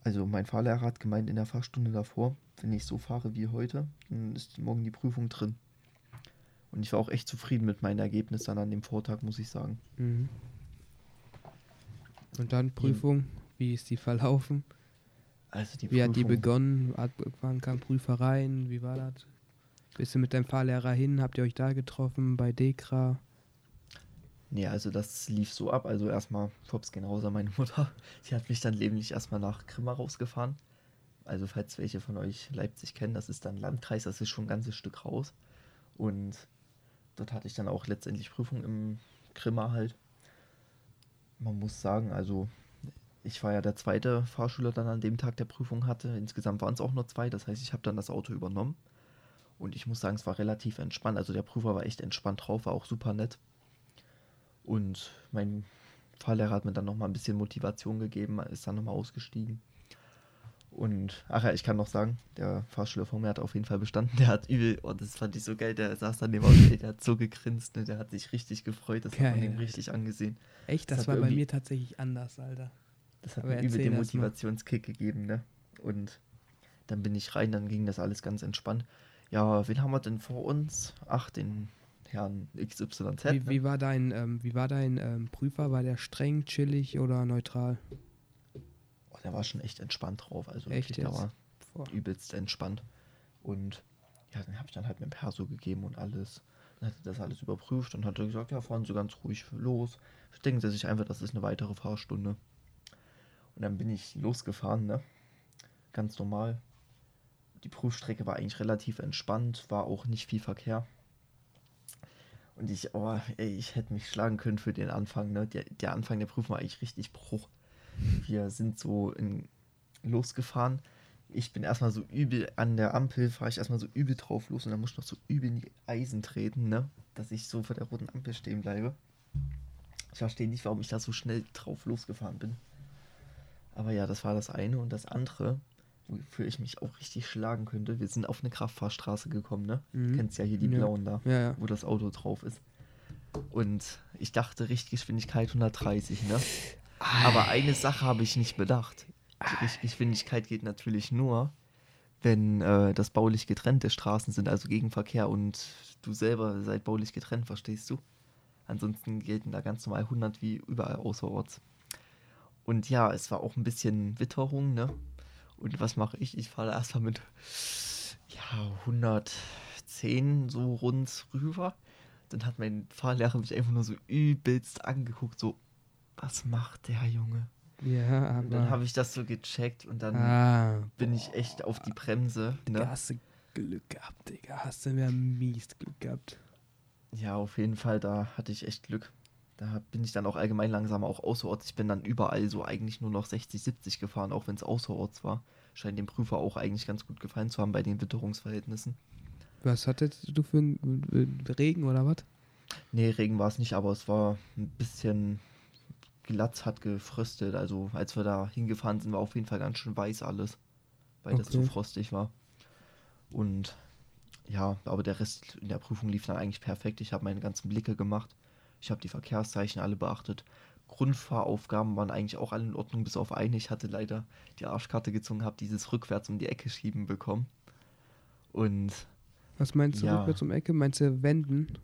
also mein Fahrlehrer hat gemeint in der Fahrstunde davor, wenn ich so fahre wie heute, dann ist morgen die Prüfung drin. Und ich war auch echt zufrieden mit meinen Ergebnissen dann an dem Vortag, muss ich sagen. Mhm. Und dann Prüfung, wie ist die verlaufen? Also die wie Prüfung. hat die begonnen? Wann kam Prüfer rein? Wie war das? Bist du mit deinem Fahrlehrer hin? Habt ihr euch da getroffen bei Dekra? Nee, also das lief so ab. Also erstmal Props gehen raus an meine Mutter. Sie hat mich dann lebentlich erstmal nach Grimma rausgefahren. Also falls welche von euch Leipzig kennen, das ist dann Landkreis, das ist schon ein ganzes Stück raus. Und dort hatte ich dann auch letztendlich Prüfung im Grimma halt. Man muss sagen, also ich war ja der zweite Fahrschüler dann an dem Tag der Prüfung hatte. Insgesamt waren es auch nur zwei, das heißt, ich habe dann das Auto übernommen. Und ich muss sagen, es war relativ entspannt. Also der Prüfer war echt entspannt drauf, war auch super nett. Und mein Fahrlehrer hat mir dann nochmal ein bisschen Motivation gegeben, ist dann nochmal ausgestiegen. Und, ach ja, ich kann noch sagen, der Fahrschüler vor mir hat auf jeden Fall bestanden. Der hat übel, oh, das fand ich so geil, der saß dann neben Auto, der hat so gegrinst, ne? der hat sich richtig gefreut, das geil. hat man ihm richtig angesehen. Echt, das, das war bei mir tatsächlich anders, Alter. Das hat Aber mir übel den Motivationskick gegeben, ne? Und dann bin ich rein, dann ging das alles ganz entspannt. Ja, wen haben wir denn vor uns? Ach, den Herrn XYZ. Wie, ne? wie war dein, ähm, wie war dein ähm, Prüfer? War der streng, chillig oder neutral? Oh, der war schon echt entspannt drauf. Also echt wirklich, der war Boah. übelst entspannt. Und ja, dann habe ich dann halt mit Perso gegeben und alles. Dann hat er das alles überprüft und hat gesagt, ja, fahren Sie ganz ruhig los. Denken Sie sich einfach, das ist eine weitere Fahrstunde. Und dann bin ich losgefahren, ne? Ganz normal. Die Prüfstrecke war eigentlich relativ entspannt, war auch nicht viel Verkehr. Und ich, oh, ey, ich hätte mich schlagen können für den Anfang, ne? Der, der Anfang der Prüfung war eigentlich richtig Bruch. Wir sind so in, losgefahren. Ich bin erstmal so übel an der Ampel, fahre ich erstmal so übel drauf los und dann muss ich noch so übel in die Eisen treten, ne? Dass ich so vor der roten Ampel stehen bleibe. Ich verstehe nicht, warum ich da so schnell drauf losgefahren bin. Aber ja, das war das eine. Und das andere, wofür ich mich auch richtig schlagen könnte, wir sind auf eine Kraftfahrstraße gekommen, ne? Mhm. Du kennst ja hier die ja. blauen da, ja, ja. wo das Auto drauf ist. Und ich dachte Richtgeschwindigkeit 130, ne? Aber eine Sache habe ich nicht bedacht. Die Richtgeschwindigkeit geht natürlich nur, wenn äh, das baulich getrennte Straßen sind, also Gegenverkehr und du selber seid baulich getrennt, verstehst du? Ansonsten gelten da ganz normal 100 wie überall außerorts. Und ja, es war auch ein bisschen Witterung, ne? Und was mache ich? Ich fahre erstmal mit ja, 110 so rund rüber. Dann hat mein Fahrlehrer mich einfach nur so übelst angeguckt, so, was macht der Junge? Ja, aber. Und dann habe ich das so gecheckt und dann ah, bin ich echt auf die Bremse. Ne? Digga, hast du Glück gehabt, Digga. Hast du mir mies Glück gehabt. Ja, auf jeden Fall, da hatte ich echt Glück. Da bin ich dann auch allgemein langsamer, auch außerorts. Ich bin dann überall so eigentlich nur noch 60, 70 gefahren, auch wenn es außerorts war. Scheint dem Prüfer auch eigentlich ganz gut gefallen zu haben bei den Witterungsverhältnissen. Was hattest du für einen Regen oder was? Nee, Regen war es nicht, aber es war ein bisschen glatt, hat gefröstet. Also als wir da hingefahren sind, war auf jeden Fall ganz schön weiß alles, weil okay. das zu frostig war. Und ja, aber der Rest in der Prüfung lief dann eigentlich perfekt. Ich habe meine ganzen Blicke gemacht. Ich habe die Verkehrszeichen alle beachtet. Grundfahraufgaben waren eigentlich auch alle in Ordnung, bis auf eine. Ich hatte leider die Arschkarte gezogen, habe dieses rückwärts um die Ecke schieben bekommen. Und. Was meinst du ja. rückwärts um die Ecke? Meinst du wenden?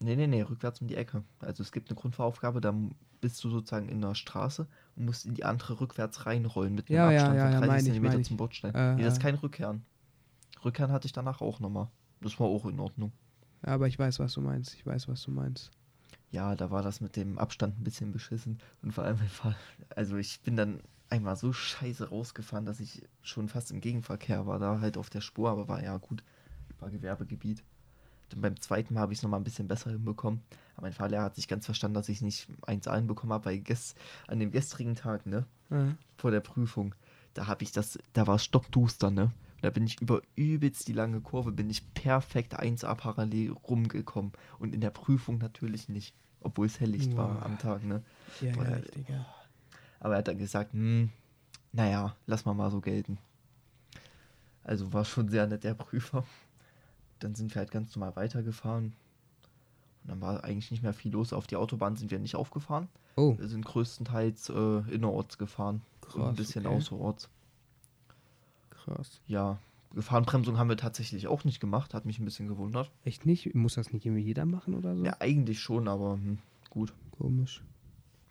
Nee, nee, nee, rückwärts um die Ecke. Also es gibt eine Grundfahraufgabe, da bist du sozusagen in der Straße und musst in die andere rückwärts reinrollen mit einem ja, Abstand ja, ja, von 30 cm zum Bordstein. Äh, nee, das ist kein Rückkehren. Rückkehren hatte ich danach auch nochmal. Das war auch in Ordnung. Aber ich weiß, was du meinst. Ich weiß, was du meinst. Ja, da war das mit dem Abstand ein bisschen beschissen. Und vor allem, also ich bin dann einmal so scheiße rausgefahren, dass ich schon fast im Gegenverkehr war, da halt auf der Spur, aber war ja gut, war Gewerbegebiet. Dann beim zweiten Mal habe ich es nochmal ein bisschen besser hinbekommen. Aber mein Fahrlehrer hat sich ganz verstanden, dass ich nicht eins allen bekommen habe, weil gest an dem gestrigen Tag, ne, Ja. vor der Prüfung, da habe ich das, da war es stockduster, ne. Da bin ich über übelst die lange Kurve, bin ich perfekt 1A parallel rumgekommen. Und in der Prüfung natürlich nicht, obwohl es helllicht war am Tag, ne. Ja, Boah, ja, Digga. Aber er hat dann gesagt, hm, naja, lass mal mal so gelten. Also war schon sehr nett der Prüfer. Dann sind wir halt ganz normal weitergefahren. Und dann war eigentlich nicht mehr viel los. Auf die Autobahn sind wir nicht aufgefahren. Oh, Wir sind größtenteils äh, innerorts gefahren. und ein Krass, bisschen okay. außerorts. Krass. Ja, Gefahrenbremsung haben wir tatsächlich auch nicht gemacht. Hat mich ein bisschen gewundert. Echt nicht? Muss das nicht irgendwie jeder machen oder so? Ja, eigentlich schon, aber hm, gut, Komisch.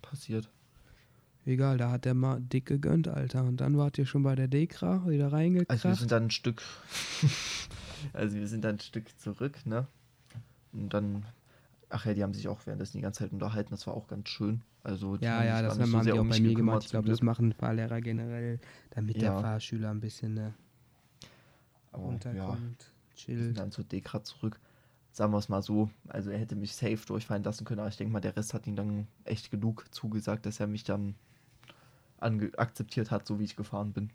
passiert. Egal, da hat der mal dick gegönnt, Alter. Und dann wart ihr schon bei der Dekra, wieder reingekracht. Also wir sind dann ein Stück, also wir sind dann ein Stück zurück, ne? Und dann, ach ja, die haben sich auch währenddessen die ganze Zeit unterhalten, das war auch ganz schön. Also die ja, ja, das haben sehr die auch um bei mir gemacht. Ich glaube, das machen Fahrlehrer generell, damit der Ja. Fahrschüler ein bisschen ne, ja, runterkommt, wir chillt. sind dann zur Dekra zurück. Sagen wir es mal so, also er hätte mich safe durchfallen lassen können, aber ich denke mal, der Rest hat ihm dann echt genug zugesagt, dass er mich dann akzeptiert hat, so wie ich gefahren bin.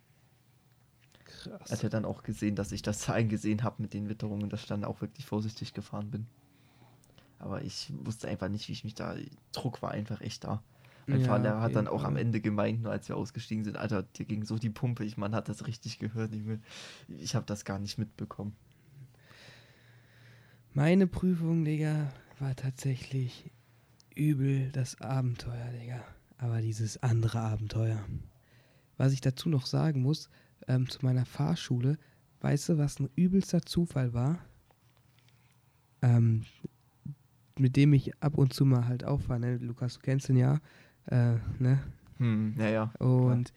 Er Krass. hat ja dann auch gesehen, dass ich das eingesehen habe mit den Witterungen, dass ich dann auch wirklich vorsichtig gefahren bin. Aber ich wusste einfach nicht, wie ich mich da. Druck war einfach echt da. Mein Ja, Fahrlehrer hat dann auch am. Ende gemeint, nur als wir ausgestiegen sind, Alter, dir ging so die Pumpe, ich man hat das richtig gehört. Ich, ich habe das gar nicht mitbekommen. Meine Prüfung, Digga, war tatsächlich übel das Abenteuer, Digga. Aber dieses andere Abenteuer. Was ich dazu noch sagen muss, ähm, zu meiner Fahrschule, weißt du, was ein übelster Zufall war? Ähm, mit dem ich ab und zu mal halt auffahre, ne? Lukas, du kennst ihn ja, äh, ne? Hm, naja. Und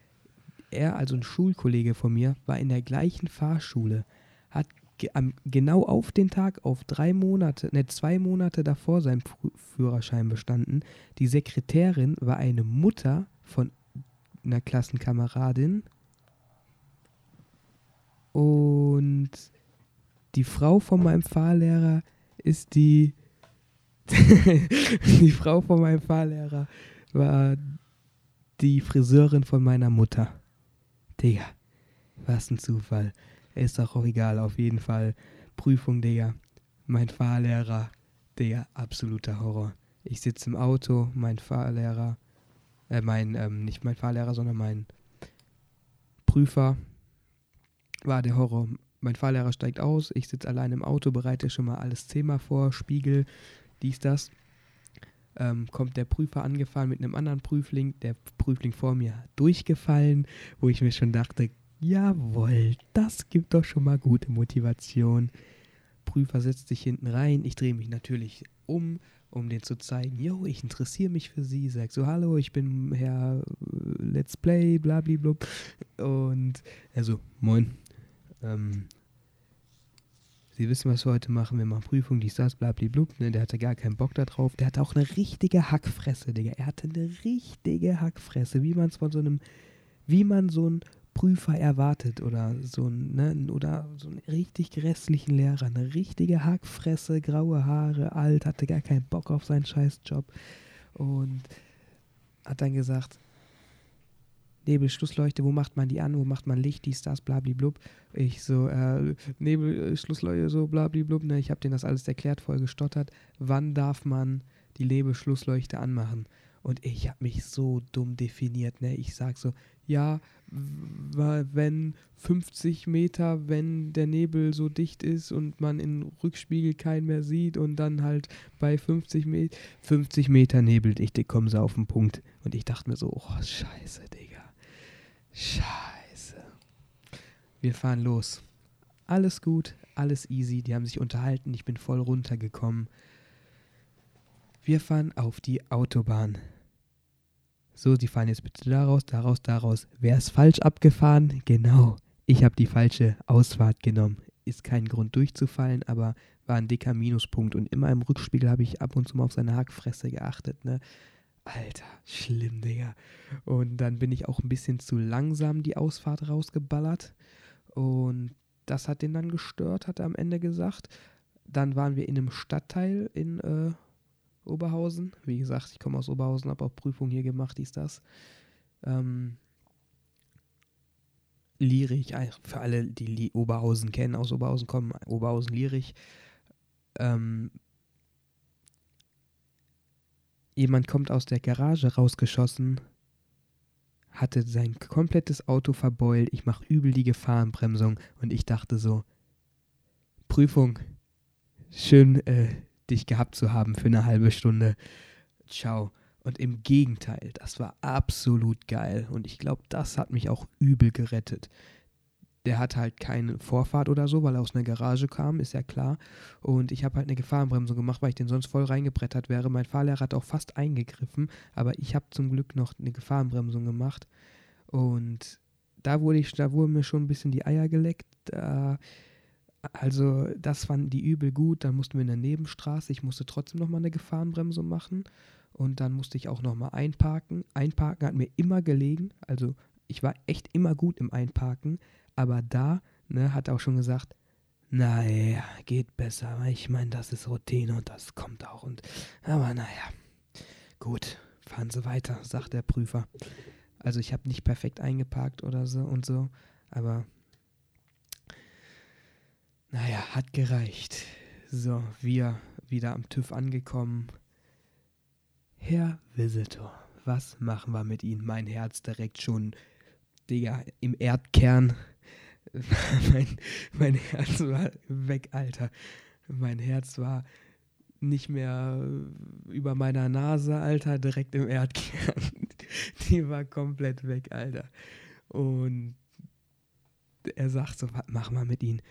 er, also ein Schulkollege von mir, war in der gleichen Fahrschule, hat ge am, genau auf den Tag, auf drei Monate, ne, zwei Monate davor seinen Pr Führerschein bestanden. Die Sekretärin war eine Mutter von einer Klassenkameradin. Und die Frau von meinem Fahrlehrer ist die. die Frau von meinem Fahrlehrer war die Friseurin von meiner Mutter. Digga, was ein Zufall. Ist doch auch egal, auf jeden Fall. Prüfung, Digga. Mein Fahrlehrer, Digga, absoluter Horror. Ich sitze im Auto, mein Fahrlehrer, äh, mein, ähm, nicht mein Fahrlehrer, sondern mein Prüfer war der Horror. Mein Fahrlehrer steigt aus, ich sitze allein im Auto, bereite schon mal alles Thema vor, Spiegel, dies, das. Ähm, kommt der Prüfer angefahren mit einem anderen Prüfling, der Prüfling vor mir durchgefallen, wo ich mir schon dachte, jawohl, das gibt doch schon mal gute Motivation. Prüfer setzt sich hinten rein, ich drehe mich natürlich um, um den zu zeigen, yo, ich interessiere mich für Sie, sag so, hallo, ich bin Herr äh, Let's Play, blablablub. Und er so, moin, ähm, Sie wissen, was wir heute machen. Wir machen Prüfung, dies, das, blablablub. Ne, der hatte gar keinen Bock da drauf. Der hatte auch eine richtige Hackfresse, Digga. Er hatte eine richtige Hackfresse, wie man es von so einem, wie man so einen Prüfer erwartet oder so ne, oder so einen richtig grässlichen Lehrer. Eine richtige Hackfresse, graue Haare, alt, hatte gar keinen Bock auf seinen Scheißjob. Und hat dann gesagt, Nebel, Schlussleuchte, wo macht man die an, wo macht man Licht, dies, das, blablablub. Ich so, äh, Nebel, äh, so blablablub, ne, ich habe denen das alles erklärt, voll gestottert. Wann darf man die Nebelschlussleuchte anmachen? Und ich habe mich so dumm definiert, ne, ich sag so, ja, wenn 50 Meter, wenn der Nebel so dicht ist und man im Rückspiegel keinen mehr sieht und dann halt bei 50 Meter, 50 Meter Nebeldichte kommen sie auf den Punkt. Und ich dachte mir so, oh, scheiße, Digga. Scheiße. Wir fahren los. Alles gut, alles easy. Die haben sich unterhalten. Ich bin voll runtergekommen. Wir fahren auf die Autobahn. So, Sie fahren jetzt bitte daraus, daraus, daraus. Wer ist falsch abgefahren? Genau. Ich habe die falsche Ausfahrt genommen. Ist kein Grund durchzufallen, aber war ein dicker Minuspunkt. Und immer im Rückspiegel habe ich ab und zu mal auf seine Hackfresse geachtet, ne? Alter, schlimm, Digga. Und dann bin ich auch ein bisschen zu langsam die Ausfahrt rausgeballert. Und das hat den dann gestört, hat er am Ende gesagt. Dann waren wir in einem Stadtteil in äh, Oberhausen. Wie gesagt, ich komme aus Oberhausen, habe auch Prüfung hier gemacht, dies, das. Ähm, Lierich, für alle, die Oberhausen kennen, aus Oberhausen kommen, Oberhausen Lierich. Ähm, jemand kommt aus der Garage rausgeschossen, hatte sein komplettes Auto verbeult, ich mache übel die Gefahrenbremsung und ich dachte so, Prüfung, schön äh, dich gehabt zu haben für eine halbe Stunde. Ciao. Und im Gegenteil, das war absolut geil. Und ich glaube, das hat mich auch übel gerettet. Der hat halt keine Vorfahrt oder so, weil er aus einer Garage kam, ist ja klar. Und ich habe halt eine Gefahrenbremsung gemacht, weil ich den sonst voll reingebrettert wäre. Mein Fahrlehrer hat auch fast eingegriffen, aber ich habe zum Glück noch eine Gefahrenbremsung gemacht. Und da wurde ich, da wurden mir schon ein bisschen die Eier geleckt. Da also das fanden die übel gut. Dann mussten wir in der Nebenstraße. Ich musste trotzdem nochmal eine Gefahrenbremsung machen. Und dann musste ich auch nochmal einparken. Einparken hat mir immer gelegen. Also ich war echt immer gut im Einparken. Aber da ne, hat er auch schon gesagt, naja, geht besser. Ich meine, das ist Routine und das kommt auch. Und aber naja, gut, fahren Sie weiter, sagt der Prüfer. Also ich habe nicht perfekt eingeparkt oder so und so, aber naja, hat gereicht. So, wir wieder am TÜV angekommen. Herr Visitor, was machen wir mit Ihnen? Mein Herz direkt schon, Digga, im Erdkern. mein, mein Herz war weg, Alter. Mein Herz war nicht mehr über meiner Nase, Alter, direkt im Erdkern. Die war komplett weg, Alter. Und er sagt so, machen wir mit Ihnen?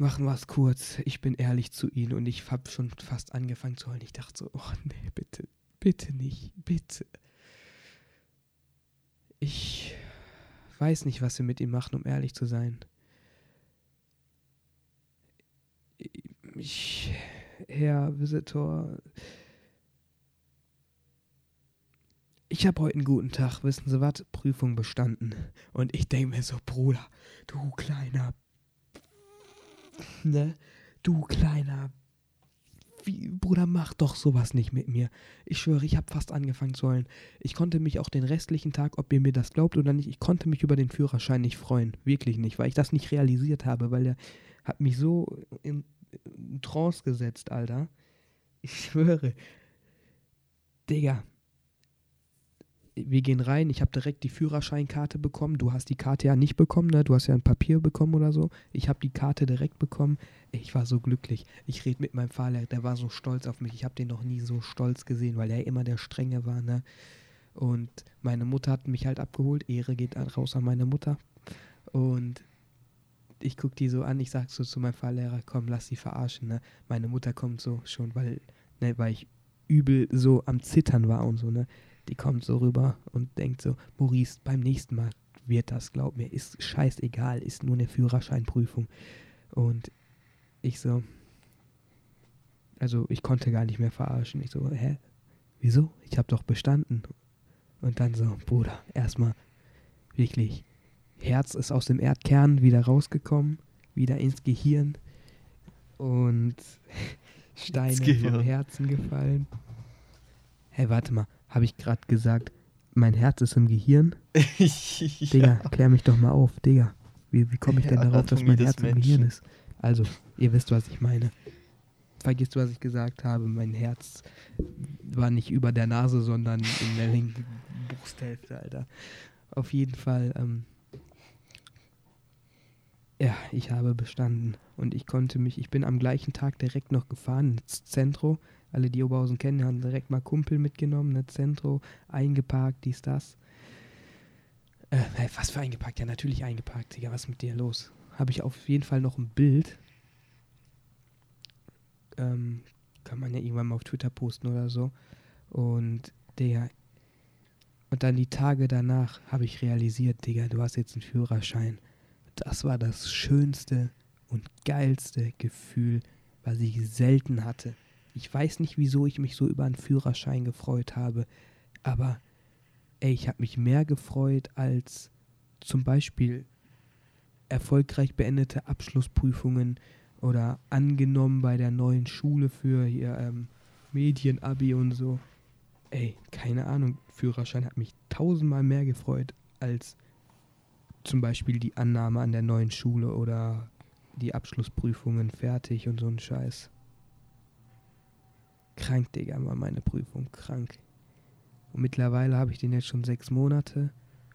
machen wir es kurz. Ich bin ehrlich zu Ihnen und ich habe schon fast angefangen zu heulen. Ich dachte so, oh nee, bitte, bitte nicht, bitte. Ich weiß nicht, was wir mit ihm machen, um ehrlich zu sein. Ich, Herr Visitor, ich habe heute einen guten Tag, wissen Sie was? Prüfung bestanden. Und ich denke mir so, Bruder, du kleiner ne? Du kleiner. Wie, Bruder, mach doch sowas nicht mit mir. Ich schwöre, ich habe fast angefangen zu heulen. Ich konnte mich auch den restlichen Tag, ob ihr mir das glaubt oder nicht, ich konnte mich über den Führerschein nicht freuen. Wirklich nicht, weil ich das nicht realisiert habe, weil er hat mich so in, in Trance gesetzt, Alter. Ich schwöre. Digga, wir gehen rein, ich habe direkt die Führerscheinkarte bekommen. Du hast die Karte ja nicht bekommen, ne? Du hast ja ein Papier bekommen oder so. Ich habe die Karte direkt bekommen. Ich war so glücklich. Ich rede mit meinem Fahrlehrer, der war so stolz auf mich. Ich habe den noch nie so stolz gesehen, weil er immer der Strenge war, ne? Und meine Mutter hat mich halt abgeholt. Ehre geht raus an meine Mutter. Und ich gucke die so an, ich sag so zu meinem Fahrlehrer, komm, lass sie verarschen, ne? Meine Mutter kommt so schon, weil, ne, weil ich übel so am Zittern war und so, ne? Die kommt so rüber und denkt so, Maurice, beim nächsten Mal wird das, glaub mir, ist scheißegal, ist nur eine Führerscheinprüfung. Und ich so, also ich konnte gar nicht mehr verarschen. Ich so, hä? Wieso? Ich habe doch bestanden. Und dann so, Bruder, erstmal wirklich, Herz ist aus dem Erdkern wieder rausgekommen, wieder ins Gehirn und Steine vom Herzen gefallen. Hey, warte mal, habe ich gerade gesagt, mein Herz ist im Gehirn? ja. Digga, klär mich doch mal auf, Digga. Wie, wie komme ich denn darauf, dass mein Herz im Gehirn ist? Also, ihr wisst, was ich meine. Vergisst, was ich gesagt habe. Mein Herz war nicht über der Nase, sondern in der linken Brusthälfte, Alter. Auf jeden Fall, ähm, ja, ich habe bestanden. Und ich konnte mich, ich bin am gleichen Tag direkt noch gefahren ins Zentrum alle, die Oberhausen kennen, haben direkt mal Kumpel mitgenommen, ne, Zentro, eingeparkt, dies, das. Äh, was für eingeparkt? Ja, natürlich eingeparkt, Digga, was ist mit dir los? Habe ich auf jeden Fall noch ein Bild. Ähm, kann man ja irgendwann mal auf Twitter posten oder so. Und, Digga, und dann die Tage danach habe ich realisiert, Digga, du hast jetzt einen Führerschein. Das war das Schönste und geilste Gefühl, was ich selten hatte. Ich weiß nicht, wieso ich mich so über einen Führerschein gefreut habe, aber ey, ich habe mich mehr gefreut als zum Beispiel erfolgreich beendete Abschlussprüfungen oder angenommen bei der neuen Schule für hier ähm, Medienabi und so. Ey, keine Ahnung, Führerschein hat mich tausendmal mehr gefreut als zum Beispiel die Annahme an der neuen Schule oder die Abschlussprüfungen fertig und so ein Scheiß. Krank, Digga, war meine Prüfung, krank. Und mittlerweile habe ich den jetzt schon sechs Monate.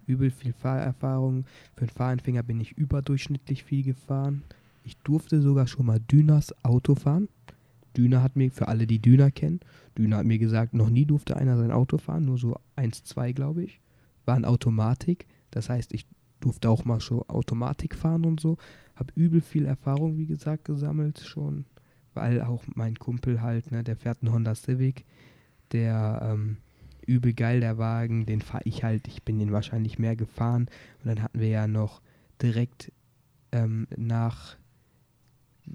Übel viel Fahrerfahrung. Für einen Fahranfänger bin ich überdurchschnittlich viel gefahren. Ich durfte sogar schon mal Dünas Auto fahren. Düner hat mir, für alle, die Düner kennen, Düner hat mir gesagt, noch nie durfte einer sein Auto fahren, nur so 1, 2, glaube ich. War in Automatik. Das heißt, ich durfte auch mal schon Automatik fahren und so. Hab übel viel Erfahrung, wie gesagt, gesammelt schon. Weil auch mein Kumpel halt, ne, der fährt einen Honda Civic. Der, ähm, übel geil, der Wagen. Den fahre ich halt, ich bin den wahrscheinlich mehr gefahren. Und dann hatten wir ja noch direkt ähm, nach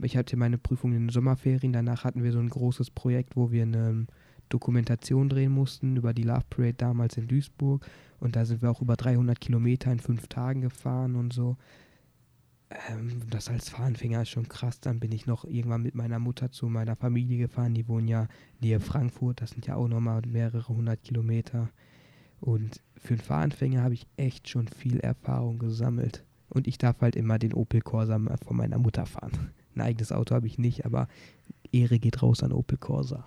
ich hatte meine Prüfung in den Sommerferien, danach hatten wir so ein großes Projekt, wo wir eine Dokumentation drehen mussten über die Love Parade damals in Duisburg und da sind wir auch über 300 Kilometer in fünf Tagen gefahren und so. Ähm, das als Fahranfänger ist schon krass. Dann bin ich noch irgendwann mit meiner Mutter zu meiner Familie gefahren. Die wohnen ja nähe Frankfurt. Das sind ja auch nochmal mehrere hundert Kilometer. Und für einen Fahranfänger habe ich echt schon viel Erfahrung gesammelt. Und ich darf halt immer den Opel Corsa von meiner Mutter fahren. Ein eigenes Auto habe ich nicht, aber Ehre geht raus an Opel Corsa.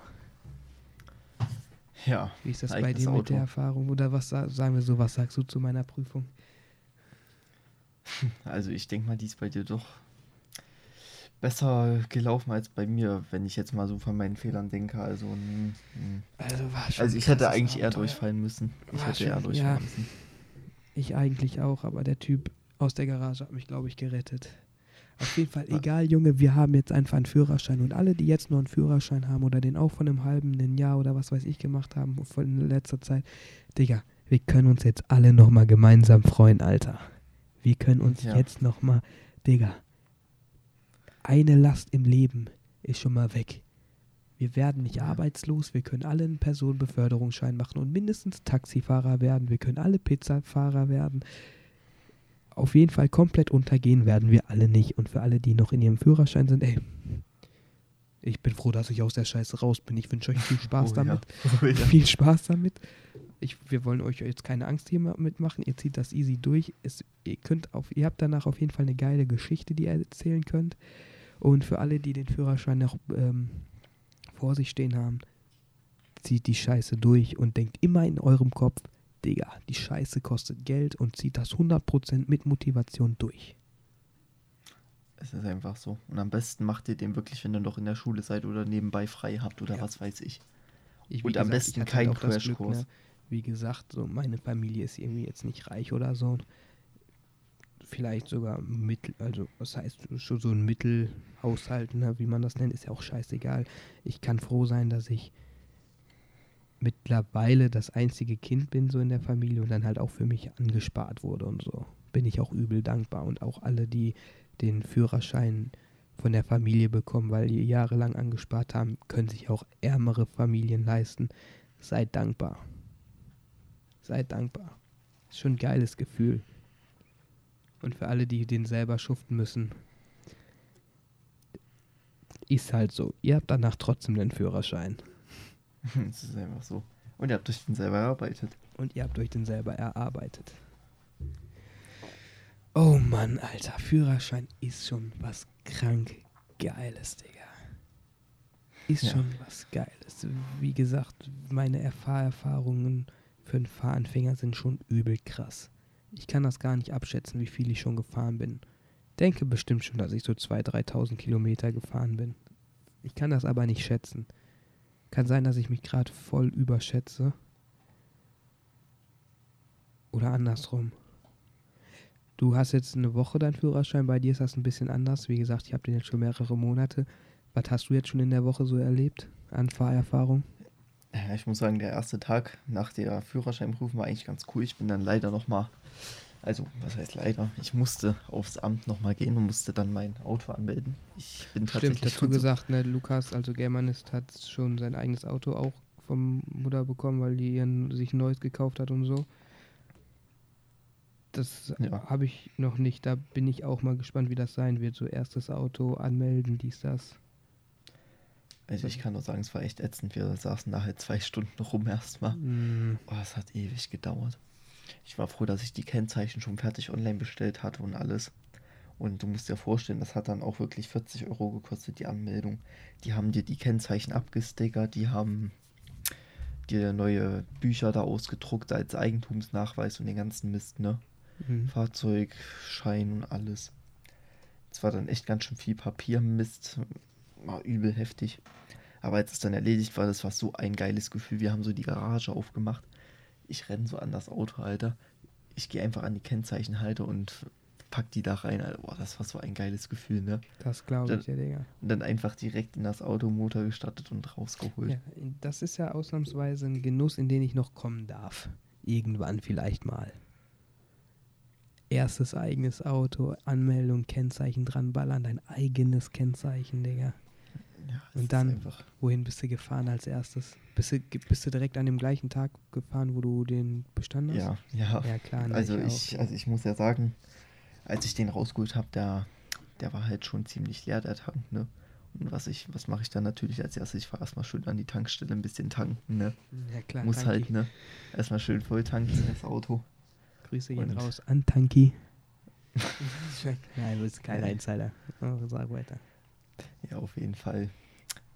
Ja. Wie ist das bei dir mit Auto. der Erfahrung? Oder was sagen wir so, was sagst du zu meiner Prüfung? Also ich denke mal, die ist bei dir doch besser gelaufen als bei mir, wenn ich jetzt mal so von meinen Fehlern denke. Also, mh, mh. also, also ich hätte eigentlich eher durchfallen müssen. Ich war hätte schon, eher durchfallen ja, müssen. Ich eigentlich auch, aber der Typ aus der Garage hat mich, glaube ich, gerettet. Auf jeden Fall, egal, Junge, wir haben jetzt einfach einen Führerschein. Und alle, die jetzt nur einen Führerschein haben oder den auch von einem halben, einem Jahr oder was weiß ich gemacht haben, von letzter Zeit, Digga, wir können uns jetzt alle nochmal gemeinsam freuen, Alter. Wir können uns ja. jetzt nochmal, Digga, eine Last im Leben ist schon mal weg. Wir werden nicht arbeitslos, wir können alle einen Personenbeförderungsschein machen und mindestens Taxifahrer werden, wir können alle Pizzafahrer werden auf jeden Fall komplett untergehen werden wir alle nicht. Und für alle, die noch in ihrem Führerschein sind, ey, ich bin froh, dass ich aus der Scheiße raus bin. Ich wünsche euch viel Spaß oh, damit. Ja. Oh, ja. Viel Spaß damit. Ich, wir wollen euch jetzt keine Angst hier mitmachen. Ihr zieht das easy durch. Es, ihr, könnt auf, ihr habt danach auf jeden Fall eine geile Geschichte, die ihr erzählen könnt. Und für alle, die den Führerschein noch ähm, vor sich stehen haben, zieht die Scheiße durch und denkt immer in eurem Kopf, Digga, die Scheiße kostet Geld und zieht das 100% mit Motivation durch. Es ist einfach so. Und am besten macht ihr den wirklich, wenn ihr noch in der Schule seid oder nebenbei frei habt oder ja. was weiß ich. ich und gesagt, am besten kein halt Crashkurs. Ne? Wie gesagt, so meine Familie ist irgendwie jetzt nicht reich oder so. Vielleicht sogar mittel, also was heißt schon so ein Mittelhaushalt, ne, wie man das nennt, ist ja auch scheißegal. Ich kann froh sein, dass ich mittlerweile das einzige Kind bin so in der Familie und dann halt auch für mich angespart wurde und so. Bin ich auch übel dankbar und auch alle, die den Führerschein von der Familie bekommen, weil die jahrelang angespart haben, können sich auch ärmere Familien leisten. Seid dankbar. Seid dankbar. Ist schon ein geiles Gefühl. Und für alle, die den selber schuften müssen, ist halt so. Ihr habt danach trotzdem den Führerschein. das ist einfach so. Und ihr habt euch den selber erarbeitet. Und ihr habt euch den selber erarbeitet. Oh Mann, Alter, Führerschein ist schon was krank Geiles, Digga. Ist ja. schon was Geiles. Wie gesagt, meine Erfahrungen für einen Fahranfänger sind schon übel krass. Ich kann das gar nicht abschätzen, wie viel ich schon gefahren bin. Denke bestimmt schon, dass ich so 2.000, 3.000 Kilometer gefahren bin. Ich kann das aber nicht schätzen. Kann sein, dass ich mich gerade voll überschätze. Oder andersrum. Du hast jetzt eine Woche deinen Führerschein, bei dir ist das ein bisschen anders. Wie gesagt, ich habe den jetzt schon mehrere Monate. Was hast du jetzt schon in der Woche so erlebt an Fahrerfahrung? Ja, ich muss sagen, der erste Tag nach der Führerscheinprüfung war eigentlich ganz cool. Ich bin dann leider nochmal Also, was heißt leider? Ich musste aufs Amt nochmal gehen und musste dann mein Auto anmelden. Ich bin tatsächlich. Stimmt, dazu gesagt, ne, Lukas, also Germanist, hat schon sein eigenes Auto auch vom Mutter bekommen, weil die ihren, sich ein neues gekauft hat und so. Das Ja. habe ich noch nicht. Da bin ich auch mal gespannt, wie das sein wird. So erstes Auto anmelden, dies, das. Also, ich kann nur sagen, es war echt ätzend. Wir saßen da halt zwei Stunden rum erstmal. Mm, Oh, es hat ewig gedauert. Ich war froh, dass ich die Kennzeichen schon fertig online bestellt hatte und alles. Und du musst dir vorstellen, das hat dann auch wirklich 40 Euro gekostet, die Anmeldung. Die haben dir die Kennzeichen abgestickert, die haben dir neue Bücher da ausgedruckt als Eigentumsnachweis und den ganzen Mist, ne? mm. Fahrzeugschein und alles. Es war dann echt ganz schön viel Papiermist. War übel heftig. Aber als es dann erledigt war, das war so ein geiles Gefühl. Wir haben so die Garage aufgemacht. Ich renne so an das Auto, Alter. Ich gehe einfach an die Kennzeichenhalter und pack die da rein. Alter. Boah, das war so ein geiles Gefühl, ne? Das glaube ich, ja, Digga. Und dann einfach direkt in das Auto Motor gestartet und rausgeholt. Ja, das ist ja ausnahmsweise ein Genuss, in den ich noch kommen darf. Irgendwann vielleicht mal. Erstes eigenes Auto, Anmeldung, Kennzeichen dran ballern, dein eigenes Kennzeichen, Digga. Ja, Und dann- einfach. Wohin bist du gefahren als erstes? Bist du, bist du direkt an dem gleichen Tag gefahren, wo du den bestanden hast? Ja, ja. Ja, klar. ne, Also auch. ich, also ich muss ja sagen, als ich den rausgeholt habe, der, der war halt schon ziemlich leer, der Tank, ne? Und was ich, was mache ich dann natürlich als erstes? Ich fahre erstmal schön an die Tankstelle ein bisschen tanken, ne? ja, klar. Muss Tanki. halt, ne? Erstmal schön voll tanken, das Auto. Grüße gehen raus an Tanki. Nein, du bist kein Insider. Oh, sag weiter. Ja, auf jeden Fall.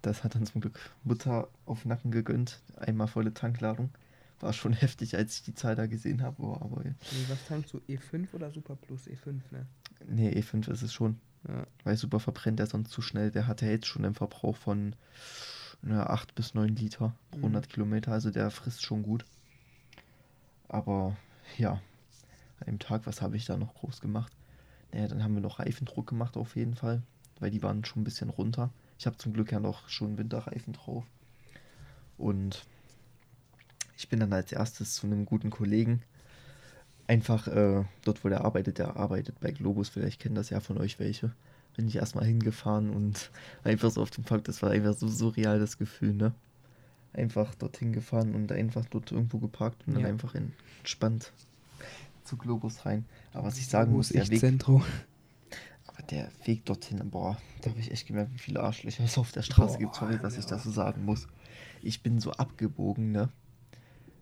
Das hat dann zum Glück Mutter auf den Nacken gegönnt. Einmal volle Tankladung. War schon heftig, als ich die Zahl da gesehen habe. Boah, aber Nee, was tankst du? E5 oder Super Plus? E5, ne? nee, E5 ist es schon. Ja. Weil super verbrennt er sonst zu schnell. Der hat ja jetzt schon einen Verbrauch von na, 8 bis 9 Liter pro Mhm. 100 Kilometer. Also der frisst schon gut. Aber ja, an einem Tag, was habe ich da noch groß gemacht? Naja, dann haben wir noch Reifendruck gemacht auf jeden Fall. Weil die waren schon ein bisschen runter. Ich habe zum Glück ja noch schon Winterreifen drauf. Und ich bin dann als erstes zu einem guten Kollegen einfach äh, dort, wo der arbeitet, der arbeitet bei Globus, vielleicht kennen das ja von euch welche. Bin ich erstmal hingefahren und einfach so auf dem Park, das war einfach so surreal das Gefühl, ne? Einfach dorthin gefahren und einfach dort irgendwo geparkt und dann Ja. einfach entspannt zu Globus rein. Aber was ich sagen muss, der Weg, Zentro. Der Weg dorthin, boah, da habe ich echt gemerkt, wie viele Arschlöcher es auf der Straße Boah, gibt. Sorry, dass ich Alter. das so sagen muss. Ich bin so abgebogen, ne?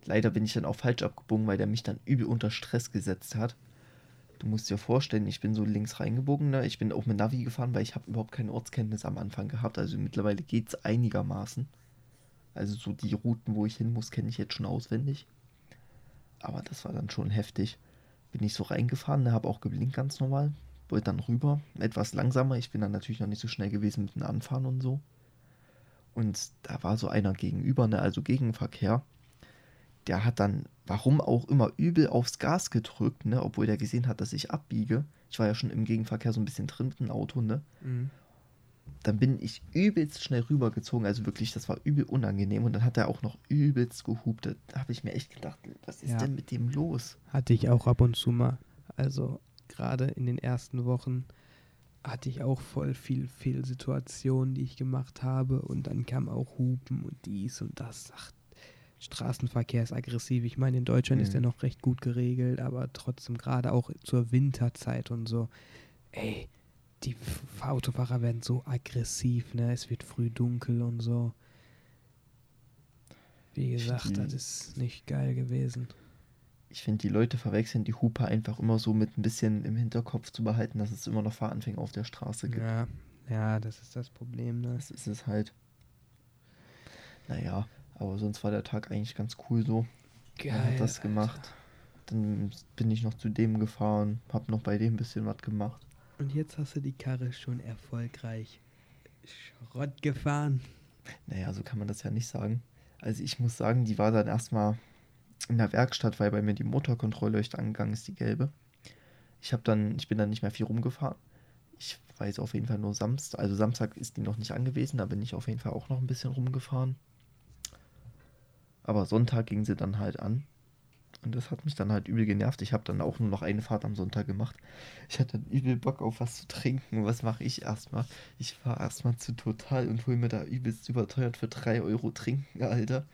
Leider bin ich dann auch falsch abgebogen, weil der mich dann übel unter Stress gesetzt hat. Du musst dir vorstellen, ich bin so links reingebogen, ne? Ich bin auch mit Navi gefahren, weil ich habe überhaupt keine Ortskenntnis am Anfang gehabt. Also mittlerweile geht es einigermaßen. Also so die Routen, wo ich hin muss, kenne ich jetzt schon auswendig. Aber das war dann schon heftig. Bin ich so reingefahren, ne, habe auch geblinkt ganz normal. Wollte dann rüber, etwas langsamer. Ich bin dann natürlich noch nicht so schnell gewesen mit dem Anfahren und so. Und da war so einer gegenüber, ne, also Gegenverkehr. Der hat dann, warum auch immer, übel aufs Gas gedrückt, ne, obwohl der gesehen hat, dass ich abbiege. Ich war ja schon im Gegenverkehr so ein bisschen drin mit dem Auto, ne. Mhm. Dann bin ich übelst schnell rübergezogen, also wirklich, das war übel unangenehm. Und dann hat er auch noch übelst gehupt. Da habe ich mir echt gedacht, was ist Ja. denn mit dem los? Hatte ich auch ab und zu mal. Also gerade in den ersten Wochen hatte ich auch voll viel Fehlsituationen, die ich gemacht habe. Und dann kam auch Hupen und dies und das. Ach, Straßenverkehr ist aggressiv. Ich meine, in Deutschland ist Mhm. der noch recht gut geregelt, aber trotzdem gerade auch zur Winterzeit und so. Ey, die Autofahrer werden so aggressiv, ne? Es wird früh dunkel und so. Wie gesagt, Die- das ist nicht geil gewesen. Ich finde, die Leute verwechseln die Hupe einfach immer so mit ein bisschen im Hinterkopf zu behalten, dass es immer noch Fahranfänger auf der Straße gibt. Ja, ja, das ist das Problem, ne? Das ist es halt. Naja, aber sonst war der Tag eigentlich ganz cool so. Man hat das Alter. gemacht. Dann bin ich noch zu dem gefahren, hab noch bei dem ein bisschen was gemacht. Und jetzt hast du die Karre schon erfolgreich Schrott gefahren. Naja, so kann man das ja nicht sagen. Also ich muss sagen, die war dann erstmal in der Werkstatt, weil bei mir die Motorkontrollleuchte angegangen ist, die gelbe. Ich habe dann, ich bin dann nicht mehr viel rumgefahren. Ich weiß auf jeden Fall nur Samstag, also Samstag ist die noch nicht angewiesen, da bin ich auf jeden Fall auch noch ein bisschen rumgefahren. Aber Sonntag ging sie dann halt an. Und das hat mich dann halt übel genervt. Ich habe dann auch nur noch eine Fahrt am Sonntag gemacht. Ich hatte dann übel Bock auf was zu trinken. Was mache ich erstmal? Ich fahre erstmal zu Total und hole mir da übelst überteuert für 3 Euro trinken, Alter.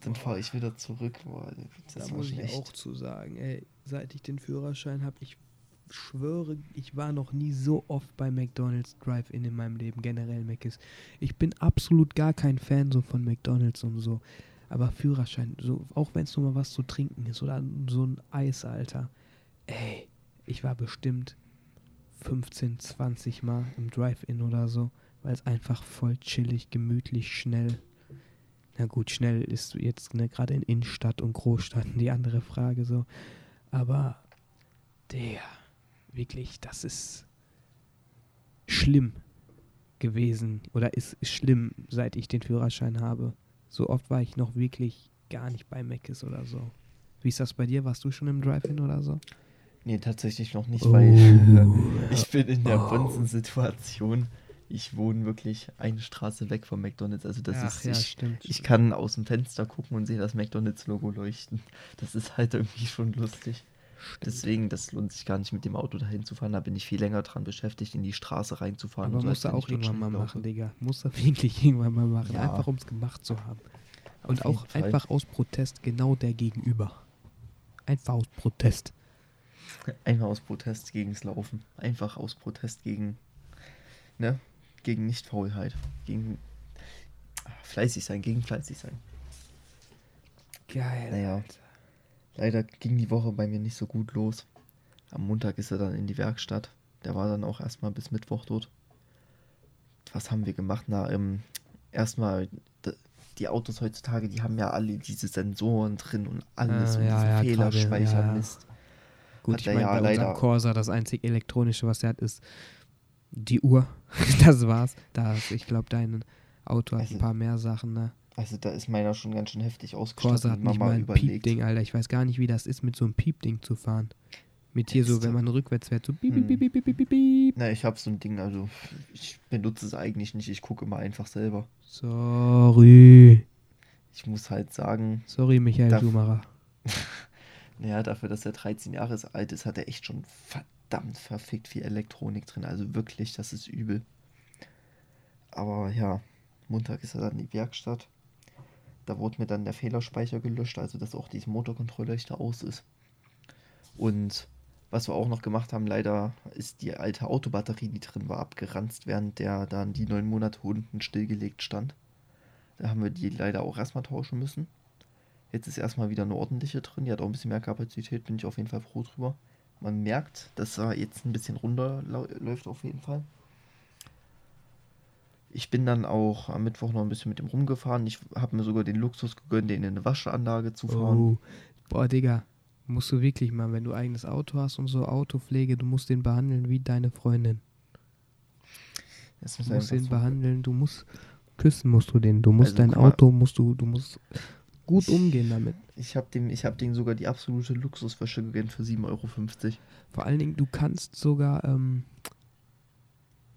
Dann fahre ich wieder zurück. Boah, das da muss ich auch zu sagen. Ey, seit ich den Führerschein habe, ich schwöre, ich war noch nie so oft bei McDonald's Drive-In in meinem Leben, generell Mc's. Ich bin absolut gar kein Fan so von McDonald's und so. Aber Führerschein, so, auch wenn es nur mal was zu trinken ist oder so ein Eis, Alter. Ey, ich war bestimmt 15, 20 Mal im Drive-In oder so, weil es einfach voll chillig, gemütlich, schnell. Na gut, schnell ist jetzt ne, gerade in Innenstadt und Großstadt die andere Frage so. Aber der, wirklich, das ist schlimm gewesen oder ist schlimm, seit ich den Führerschein habe. So oft war ich noch wirklich gar nicht bei Meckes oder so. Wie ist das bei dir? Warst du schon im Drive-In oder so? Nee, tatsächlich noch nicht, oh. weil ich bin in der oh. Situation. Ich wohne wirklich eine Straße weg vom McDonalds. Also das Ach, ist, ja, ich, stimmt. ich kann aus dem Fenster gucken und sehe das McDonalds-Logo leuchten. Das ist halt irgendwie schon lustig. Stimmt. Deswegen, das lohnt sich gar nicht mit dem Auto dahin zu fahren. Da bin ich viel länger dran beschäftigt, in die Straße reinzufahren. Aber so, musst du auch irgendwann mal machen, Digga. Musst du wirklich irgendwann mal machen. Ja. Einfach um es gemacht zu haben. Und auch Fall. einfach aus Protest genau der Gegenüber. Einfach aus Protest. Einfach aus Protest gegens Laufen. Einfach aus Protest gegen, ne? Gegen Nichtfaulheit. Gegen fleißig sein, gegen fleißig sein. Geil. Naja. Alter. Leider ging die Woche bei mir nicht so gut los. Am Montag ist er dann in die Werkstatt. Der war dann auch erstmal bis Mittwoch dort. Was haben wir gemacht? Na, ähm, erstmal die Autos heutzutage, die haben ja alle diese Sensoren drin und alles ah, und ja, diesen ja, Fehlerspeichermist. Ja, ja. Gut, ich meine, ja, bei leider Corsa das einzig elektronische, was er hat, ist die Uhr. das war's. Das, ich glaube, dein Auto hat also, ein paar mehr Sachen, ne? Also da ist meiner schon ganz schön heftig ausgestattet. Corsa hat nicht mal ein Piepding, Alter. Ich weiß gar nicht, wie das ist, mit so einem Piepding zu fahren. Mit hier so, wenn man rückwärts fährt, so piep, piep, piep, piep, piep, piep, piep. Na, ich habe so ein Ding, also ich benutze es eigentlich nicht. Ich gucke immer einfach selber. Sorry. Ich muss halt sagen. Sorry, Michael Schumacher. naja, dafür, dass er 13 Jahre alt ist, hat er echt schon verdammt verfickt viel Elektronik drin. Also wirklich, das ist übel. Aber ja, Montag ist er dann in die Werkstatt. Da wurde mir dann der Fehlerspeicher gelöscht, also dass auch dieses Motorkontrollleuchter aus ist. Und was wir auch noch gemacht haben, leider ist die alte Autobatterie, die drin war, abgeranzt, während der dann die neun Monate unten stillgelegt stand. Da haben wir die leider auch erstmal tauschen müssen. Jetzt ist erstmal wieder eine ordentliche drin, die hat auch ein bisschen mehr Kapazität, bin ich auf jeden Fall froh drüber. Man merkt, dass er jetzt ein bisschen runterläuft auf jeden Fall. Ich bin dann auch am Mittwoch noch ein bisschen mit dem rumgefahren. Ich habe mir sogar den Luxus gegönnt, den in eine Waschanlage zu fahren. Oh. Boah, Digga, musst du wirklich mal, wenn du eigenes Auto hast und so Autopflege, du musst den behandeln wie deine Freundin. du musst den so behandeln, du musst küssen musst du den, du musst also, dein Auto musst du, du musst gut umgehen damit. Ich habe dem, ich habe dem sogar die absolute Luxuswäsche gegönnt für 7,50 Euro. Vor allen Dingen, du kannst sogar ähm,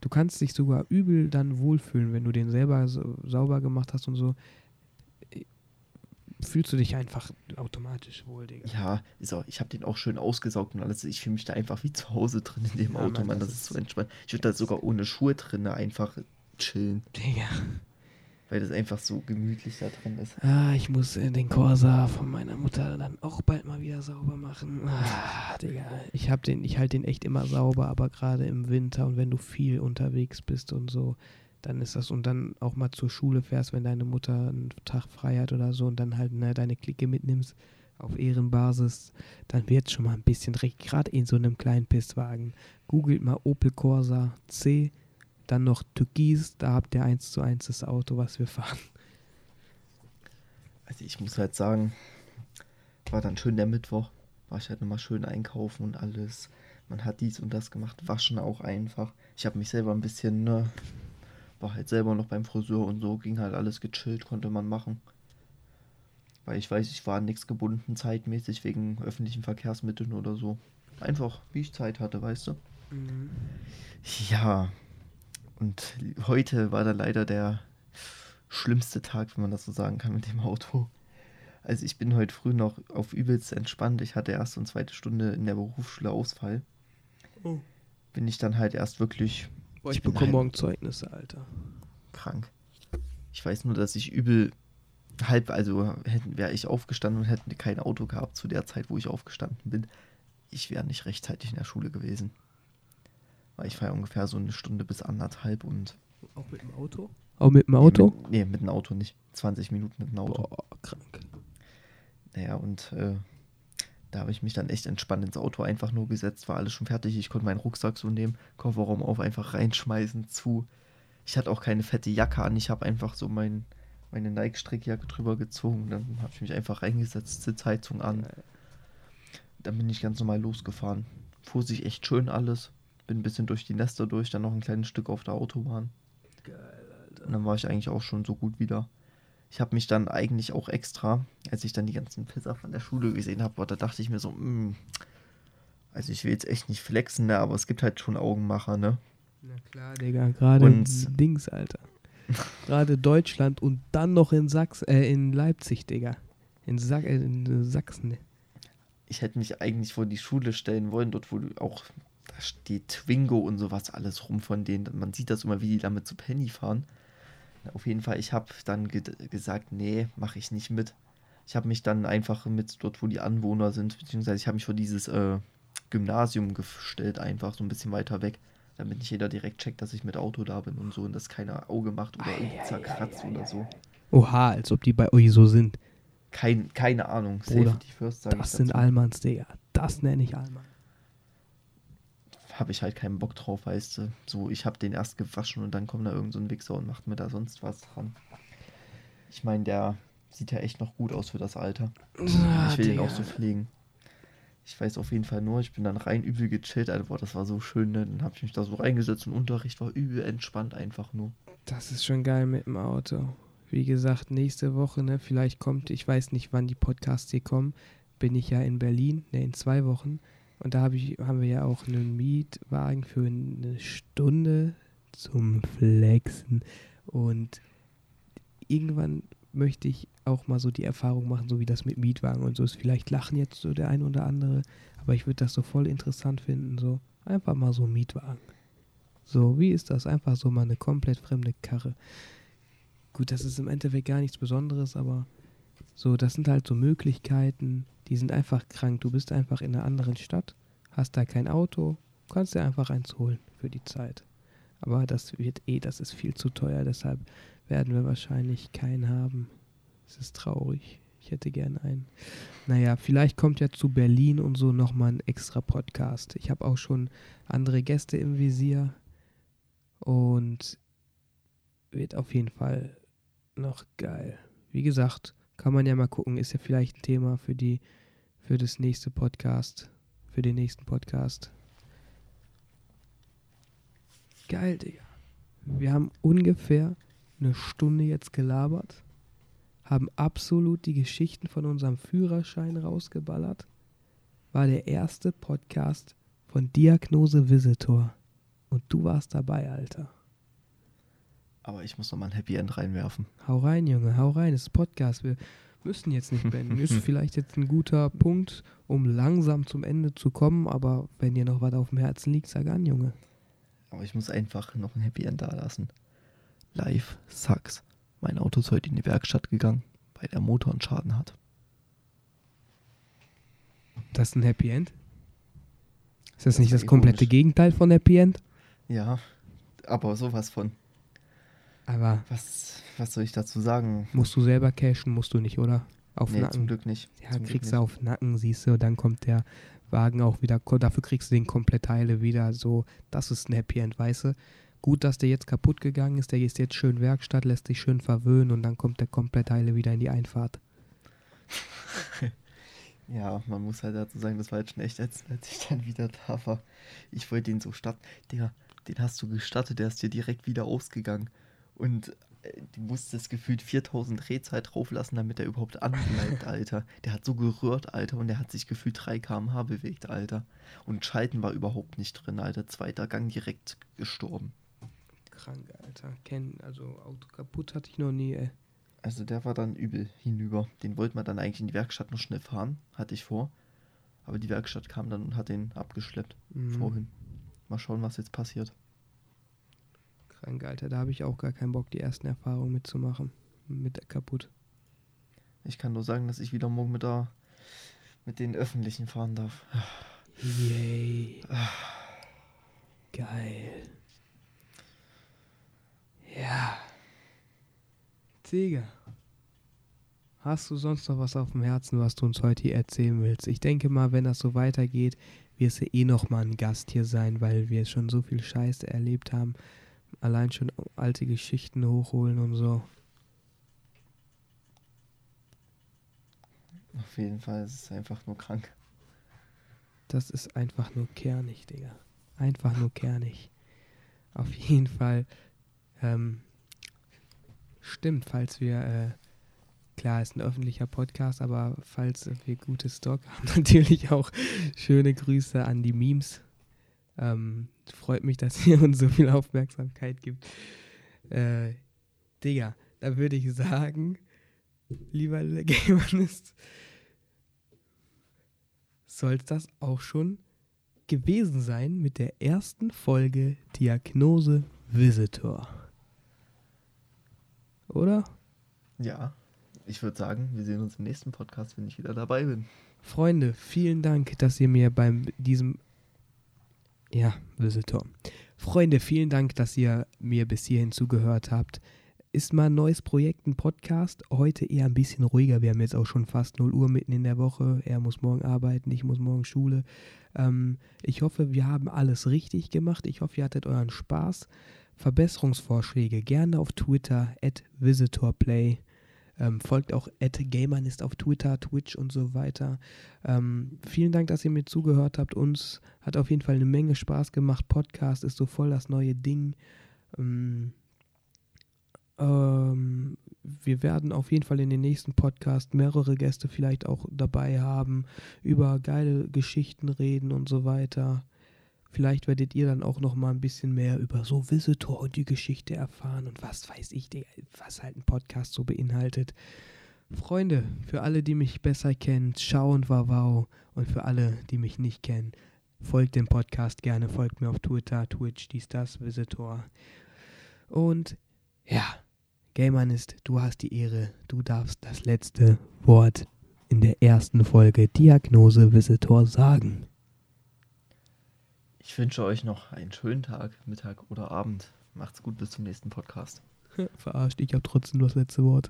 du kannst dich sogar übel dann wohlfühlen, wenn du den selber so, sauber gemacht hast und so. Fühlst du dich einfach automatisch wohl, Digga. Ja, auch, ich habe den auch schön ausgesaugt und alles. Ich fühle mich da einfach wie zu Hause drin in dem ja, Auto, Mann. Das, das ist so entspannt. Ich würde da sogar ohne Schuhe drin einfach chillen. Digga. Weil das einfach so gemütlich da drin ist. Ah, ich muss den Corsa von meiner Mutter dann auch bald mal wieder sauber machen. Ah, Digga. Ich hab den, ich halte den echt immer sauber, aber gerade im Winter und wenn du viel unterwegs bist und so, dann ist das und dann auch mal zur Schule fährst, wenn deine Mutter einen Tag frei hat oder so und dann halt ne, deine Clique mitnimmst auf Ehrenbasis, dann wird schon mal ein bisschen recht, gerade in so einem kleinen Pisswagen. Googelt mal Opel Corsa C dann noch Türkis, da habt ihr eins zu eins das Auto, was wir fahren. Also ich muss halt sagen, war dann schön der Mittwoch, war ich halt nochmal schön einkaufen und alles. Man hat dies und das gemacht, waschen auch einfach. Ich habe mich selber ein bisschen, ne, war halt selber noch beim Friseur und so, ging halt alles gechillt, konnte man machen. Weil ich weiß, ich war nichts gebunden zeitmäßig wegen öffentlichen Verkehrsmitteln oder so. Einfach, wie ich Zeit hatte, weißt du? Mhm. Ja, und heute war da leider der schlimmste Tag, wenn man das so sagen kann, mit dem Auto. Also ich bin heute früh noch auf übelst entspannt. Ich hatte erste und zweite Stunde in der Berufsschule Ausfall. Oh. Bin ich dann halt erst wirklich Boah, ich, Ich bekomme halt- morgen Zeugnisse, Alter. krank. Ich weiß nur, dass ich übel halb, also wäre ich aufgestanden und hätten kein Auto gehabt zu der Zeit, wo ich aufgestanden bin. Ich wäre nicht rechtzeitig in der Schule gewesen. Weil ich fahre ungefähr so eine Stunde bis anderthalb und. Auch mit dem Auto? Auch mit dem Auto? Nee, mit, nee, mit dem Auto nicht. 20 Minuten mit dem Auto. Boah, krank. Naja, und äh, da habe ich mich dann echt entspannt ins Auto einfach nur gesetzt, war alles schon fertig. Ich konnte meinen Rucksack so nehmen, Kofferraum auf, einfach reinschmeißen, zu. Ich hatte auch keine fette Jacke an, ich habe einfach so mein, meine Nike-Strickjacke drüber gezogen. Dann habe ich mich einfach reingesetzt, Sitzheizung an. Dann bin ich ganz normal losgefahren. Fuhr sich echt schön alles. Bin ein bisschen durch die Nester durch, dann noch ein kleines Stück auf der Autobahn. Geil, Alter. Und dann war ich eigentlich auch schon so gut wieder. Ich habe mich dann eigentlich auch extra, als ich dann die ganzen Pisser von der Schule gesehen habe, da dachte ich mir so, mm, also ich will jetzt echt nicht flexen, ne, aber es gibt halt schon Augenmacher, ne? Na klar, Digga, gerade Dings, Alter. Gerade Deutschland und dann noch in Sachs, äh, in Leipzig, Digga. In, Sa äh, in Sachsen. Ich hätte mich eigentlich vor die Schule stellen wollen, dort wo du auch, da steht Twingo und sowas alles rum von denen. Man sieht das immer, wie die damit zu Penny fahren. Auf jeden Fall, ich habe dann ge gesagt, nee, mache ich nicht mit. Ich habe mich dann einfach mit dort, wo die Anwohner sind, beziehungsweise ich habe mich vor dieses äh, Gymnasium gestellt, einfach so ein bisschen weiter weg, damit nicht jeder direkt checkt, dass ich mit Auto da bin und so und das keiner Auge macht oder irgendwie zerkratzt oder so. Oha, als ob die bei euch so sind. Kein, keine Ahnung. Bruder, Safety first, Das sind. Allmanns, Digga. Das nenne ich Allmann. Habe ich halt keinen Bock drauf, weißt du. So, ich habe den erst gewaschen und dann kommt da irgend so ein Wichser und macht mir da sonst was dran. Ich meine, der sieht ja echt noch gut aus für das Alter. Ah, ich will den auch so pflegen. Ich weiß auf jeden Fall nur, ich bin dann rein übel gechillt, Alter, boah, das war so schön, ne? Dann habe ich mich da so reingesetzt und Unterricht war übel entspannt einfach nur. Das ist schon geil mit dem Auto. Wie gesagt, nächste Woche, ne, vielleicht kommt, ich weiß nicht, wann die Podcasts hier kommen, bin ich ja in Berlin, ne, in zwei Wochen. Und da hab ich, haben wir ja auch einen Mietwagen für eine Stunde zum Flexen. Und irgendwann möchte ich auch mal so die Erfahrung machen, so wie das mit Mietwagen und so ist. Vielleicht lachen jetzt so der ein oder andere, aber ich würde das so voll interessant finden, so einfach mal so Mietwagen. So, wie ist das? Einfach so mal eine komplett fremde Karre. Gut, das ist im Endeffekt gar nichts Besonderes, aber so, das sind halt so Möglichkeiten, die sind einfach krank. Du bist einfach in einer anderen Stadt, hast da kein Auto, kannst dir einfach eins holen für die Zeit. Aber das wird eh, das ist viel zu teuer, deshalb werden wir wahrscheinlich keinen haben. Es ist traurig. Ich hätte gerne einen. Naja, vielleicht kommt ja zu Berlin und so nochmal ein extra Podcast. Ich habe auch schon andere Gäste im Visier. Und wird auf jeden Fall noch geil. Wie gesagt, kann man ja mal gucken, ist ja vielleicht ein Thema für die, für das nächste Podcast, für den nächsten Podcast. Geil, Digga. Wir haben ungefähr eine Stunde jetzt gelabert, haben absolut die Geschichten von unserem Führerschein rausgeballert. War der erste Podcast von Diagnose Visitor. Und du warst dabei, Alter. Aber ich muss noch mal ein Happy End reinwerfen. Hau rein, Junge, hau rein. Es ist Podcast. Wir müssen jetzt nicht beenden. Ist vielleicht jetzt ein guter Punkt, um langsam zum Ende zu kommen. Aber wenn dir noch was auf dem Herzen liegt, sag an, Junge. Aber ich muss einfach noch ein Happy End da lassen. Live sucks. Mein Auto ist heute in die Werkstatt gegangen, weil der Motor einen Schaden hat. Das ist ein Happy End? Ist das, Das nicht das komplette ironisch. Gegenteil von Happy End? Ja, aber sowas von. Aber Was, was soll ich dazu sagen? musst du selber cashen, musst du nicht, oder? Auf nee, zum Nacken. Glück nicht. Ja, zum kriegst du auf Nacken, siehst du, dann kommt der Wagen auch wieder, dafür kriegst du den Komplettteile wieder so, das ist ein Happy End, weißt du? Gut, dass der jetzt kaputt gegangen ist, der ist jetzt schön Werkstatt, lässt sich schön verwöhnen und dann kommt der Komplettteile wieder in die Einfahrt. Ja, man muss halt dazu sagen, das war jetzt schon echt ätzend, als ich dann wieder da war. Ich wollte den so starten. Digga, den hast du gestartet, der ist dir direkt wieder ausgegangen. Und äh, du musstest gefühlt 4000 Drehzeit drauflassen, damit er überhaupt anbleibt, Alter. Der hat so gerührt, Alter, und der hat sich gefühlt 3 km/h bewegt, Alter. Und Schalten war überhaupt nicht drin, Alter. Zweiter Gang direkt gestorben. Krank, Alter. Kenn, also Auto kaputt hatte ich noch nie, ey. Also der war dann übel hinüber. Den wollten wir dann eigentlich in die Werkstatt noch schnell fahren, hatte ich vor. Aber die Werkstatt kam dann und hat den abgeschleppt Mhm. vorhin. Mal schauen, was jetzt passiert. Krank, Alter. Da habe ich auch gar keinen Bock, die ersten Erfahrungen mitzumachen. Mit kaputt. Ich kann nur sagen, dass ich wieder morgen mit der mit den öffentlichen fahren darf. Yay. Geil. Ja. Digga. Hast du sonst noch was auf dem Herzen, was du uns heute hier erzählen willst? Ich denke mal, wenn das so weitergeht, wirst du eh noch mal ein Gast hier sein, weil wir schon so viel Scheiße erlebt haben. Allein schon alte Geschichten hochholen und so. Auf jeden Fall ist es einfach nur krank. Das ist einfach nur kernig, Digga. Einfach nur kernig. Auf jeden Fall. Ähm, stimmt, falls wir, äh, klar, ist ein öffentlicher Podcast, aber falls wir gute Stock haben, natürlich auch schöne Grüße an die Memes. Ähm, freut mich, dass ihr uns so viel Aufmerksamkeit gibt. Äh, Digga, da würde ich sagen, lieber Gamerist, soll das auch schon gewesen sein mit der ersten Folge Diagnose Visitor. Oder? Ja, ich würde sagen, wir sehen uns im nächsten Podcast, wenn ich wieder dabei bin. Freunde, vielen Dank, dass ihr mir beim diesem ja, Visitor. Freunde, vielen Dank, dass ihr mir bis hierhin zugehört habt. Ist mal ein neues Projekt, ein Podcast. Heute eher ein bisschen ruhiger. Wir haben jetzt auch schon fast 0 Uhr mitten in der Woche. Er muss morgen arbeiten, ich muss morgen Schule. Ähm, ich hoffe, wir haben alles richtig gemacht. Ich hoffe, ihr hattet euren Spaß. Verbesserungsvorschläge gerne auf Twitter, at VisitorPlay. Ähm, folgt auch at Gamerist auf Twitter, Twitch und so weiter. Ähm, vielen Dank, dass ihr mir zugehört habt. Uns hat auf jeden Fall eine Menge Spaß gemacht. Podcast ist so voll das neue Ding. Ähm, ähm, wir werden auf jeden Fall in den nächsten Podcast mehrere Gäste vielleicht auch dabei haben, über geile Geschichten reden und so weiter. Vielleicht werdet ihr dann auch noch mal ein bisschen mehr über so Visitor und die Geschichte erfahren und was weiß ich, was halt ein Podcast so beinhaltet. Freunde, für alle, die mich besser kennen, schau und wow und für alle, die mich nicht kennen, folgt dem Podcast gerne, folgt mir auf Twitter, Twitch, dies, das, Visitor. Und ja, Gamerist, du hast die Ehre, du darfst das letzte Wort in der ersten Folge Diagnose Visitor sagen. Ich wünsche euch noch einen schönen Tag, Mittag oder Abend. Macht's gut, bis zum nächsten Podcast. Verarscht, ich habe trotzdem das letzte Wort.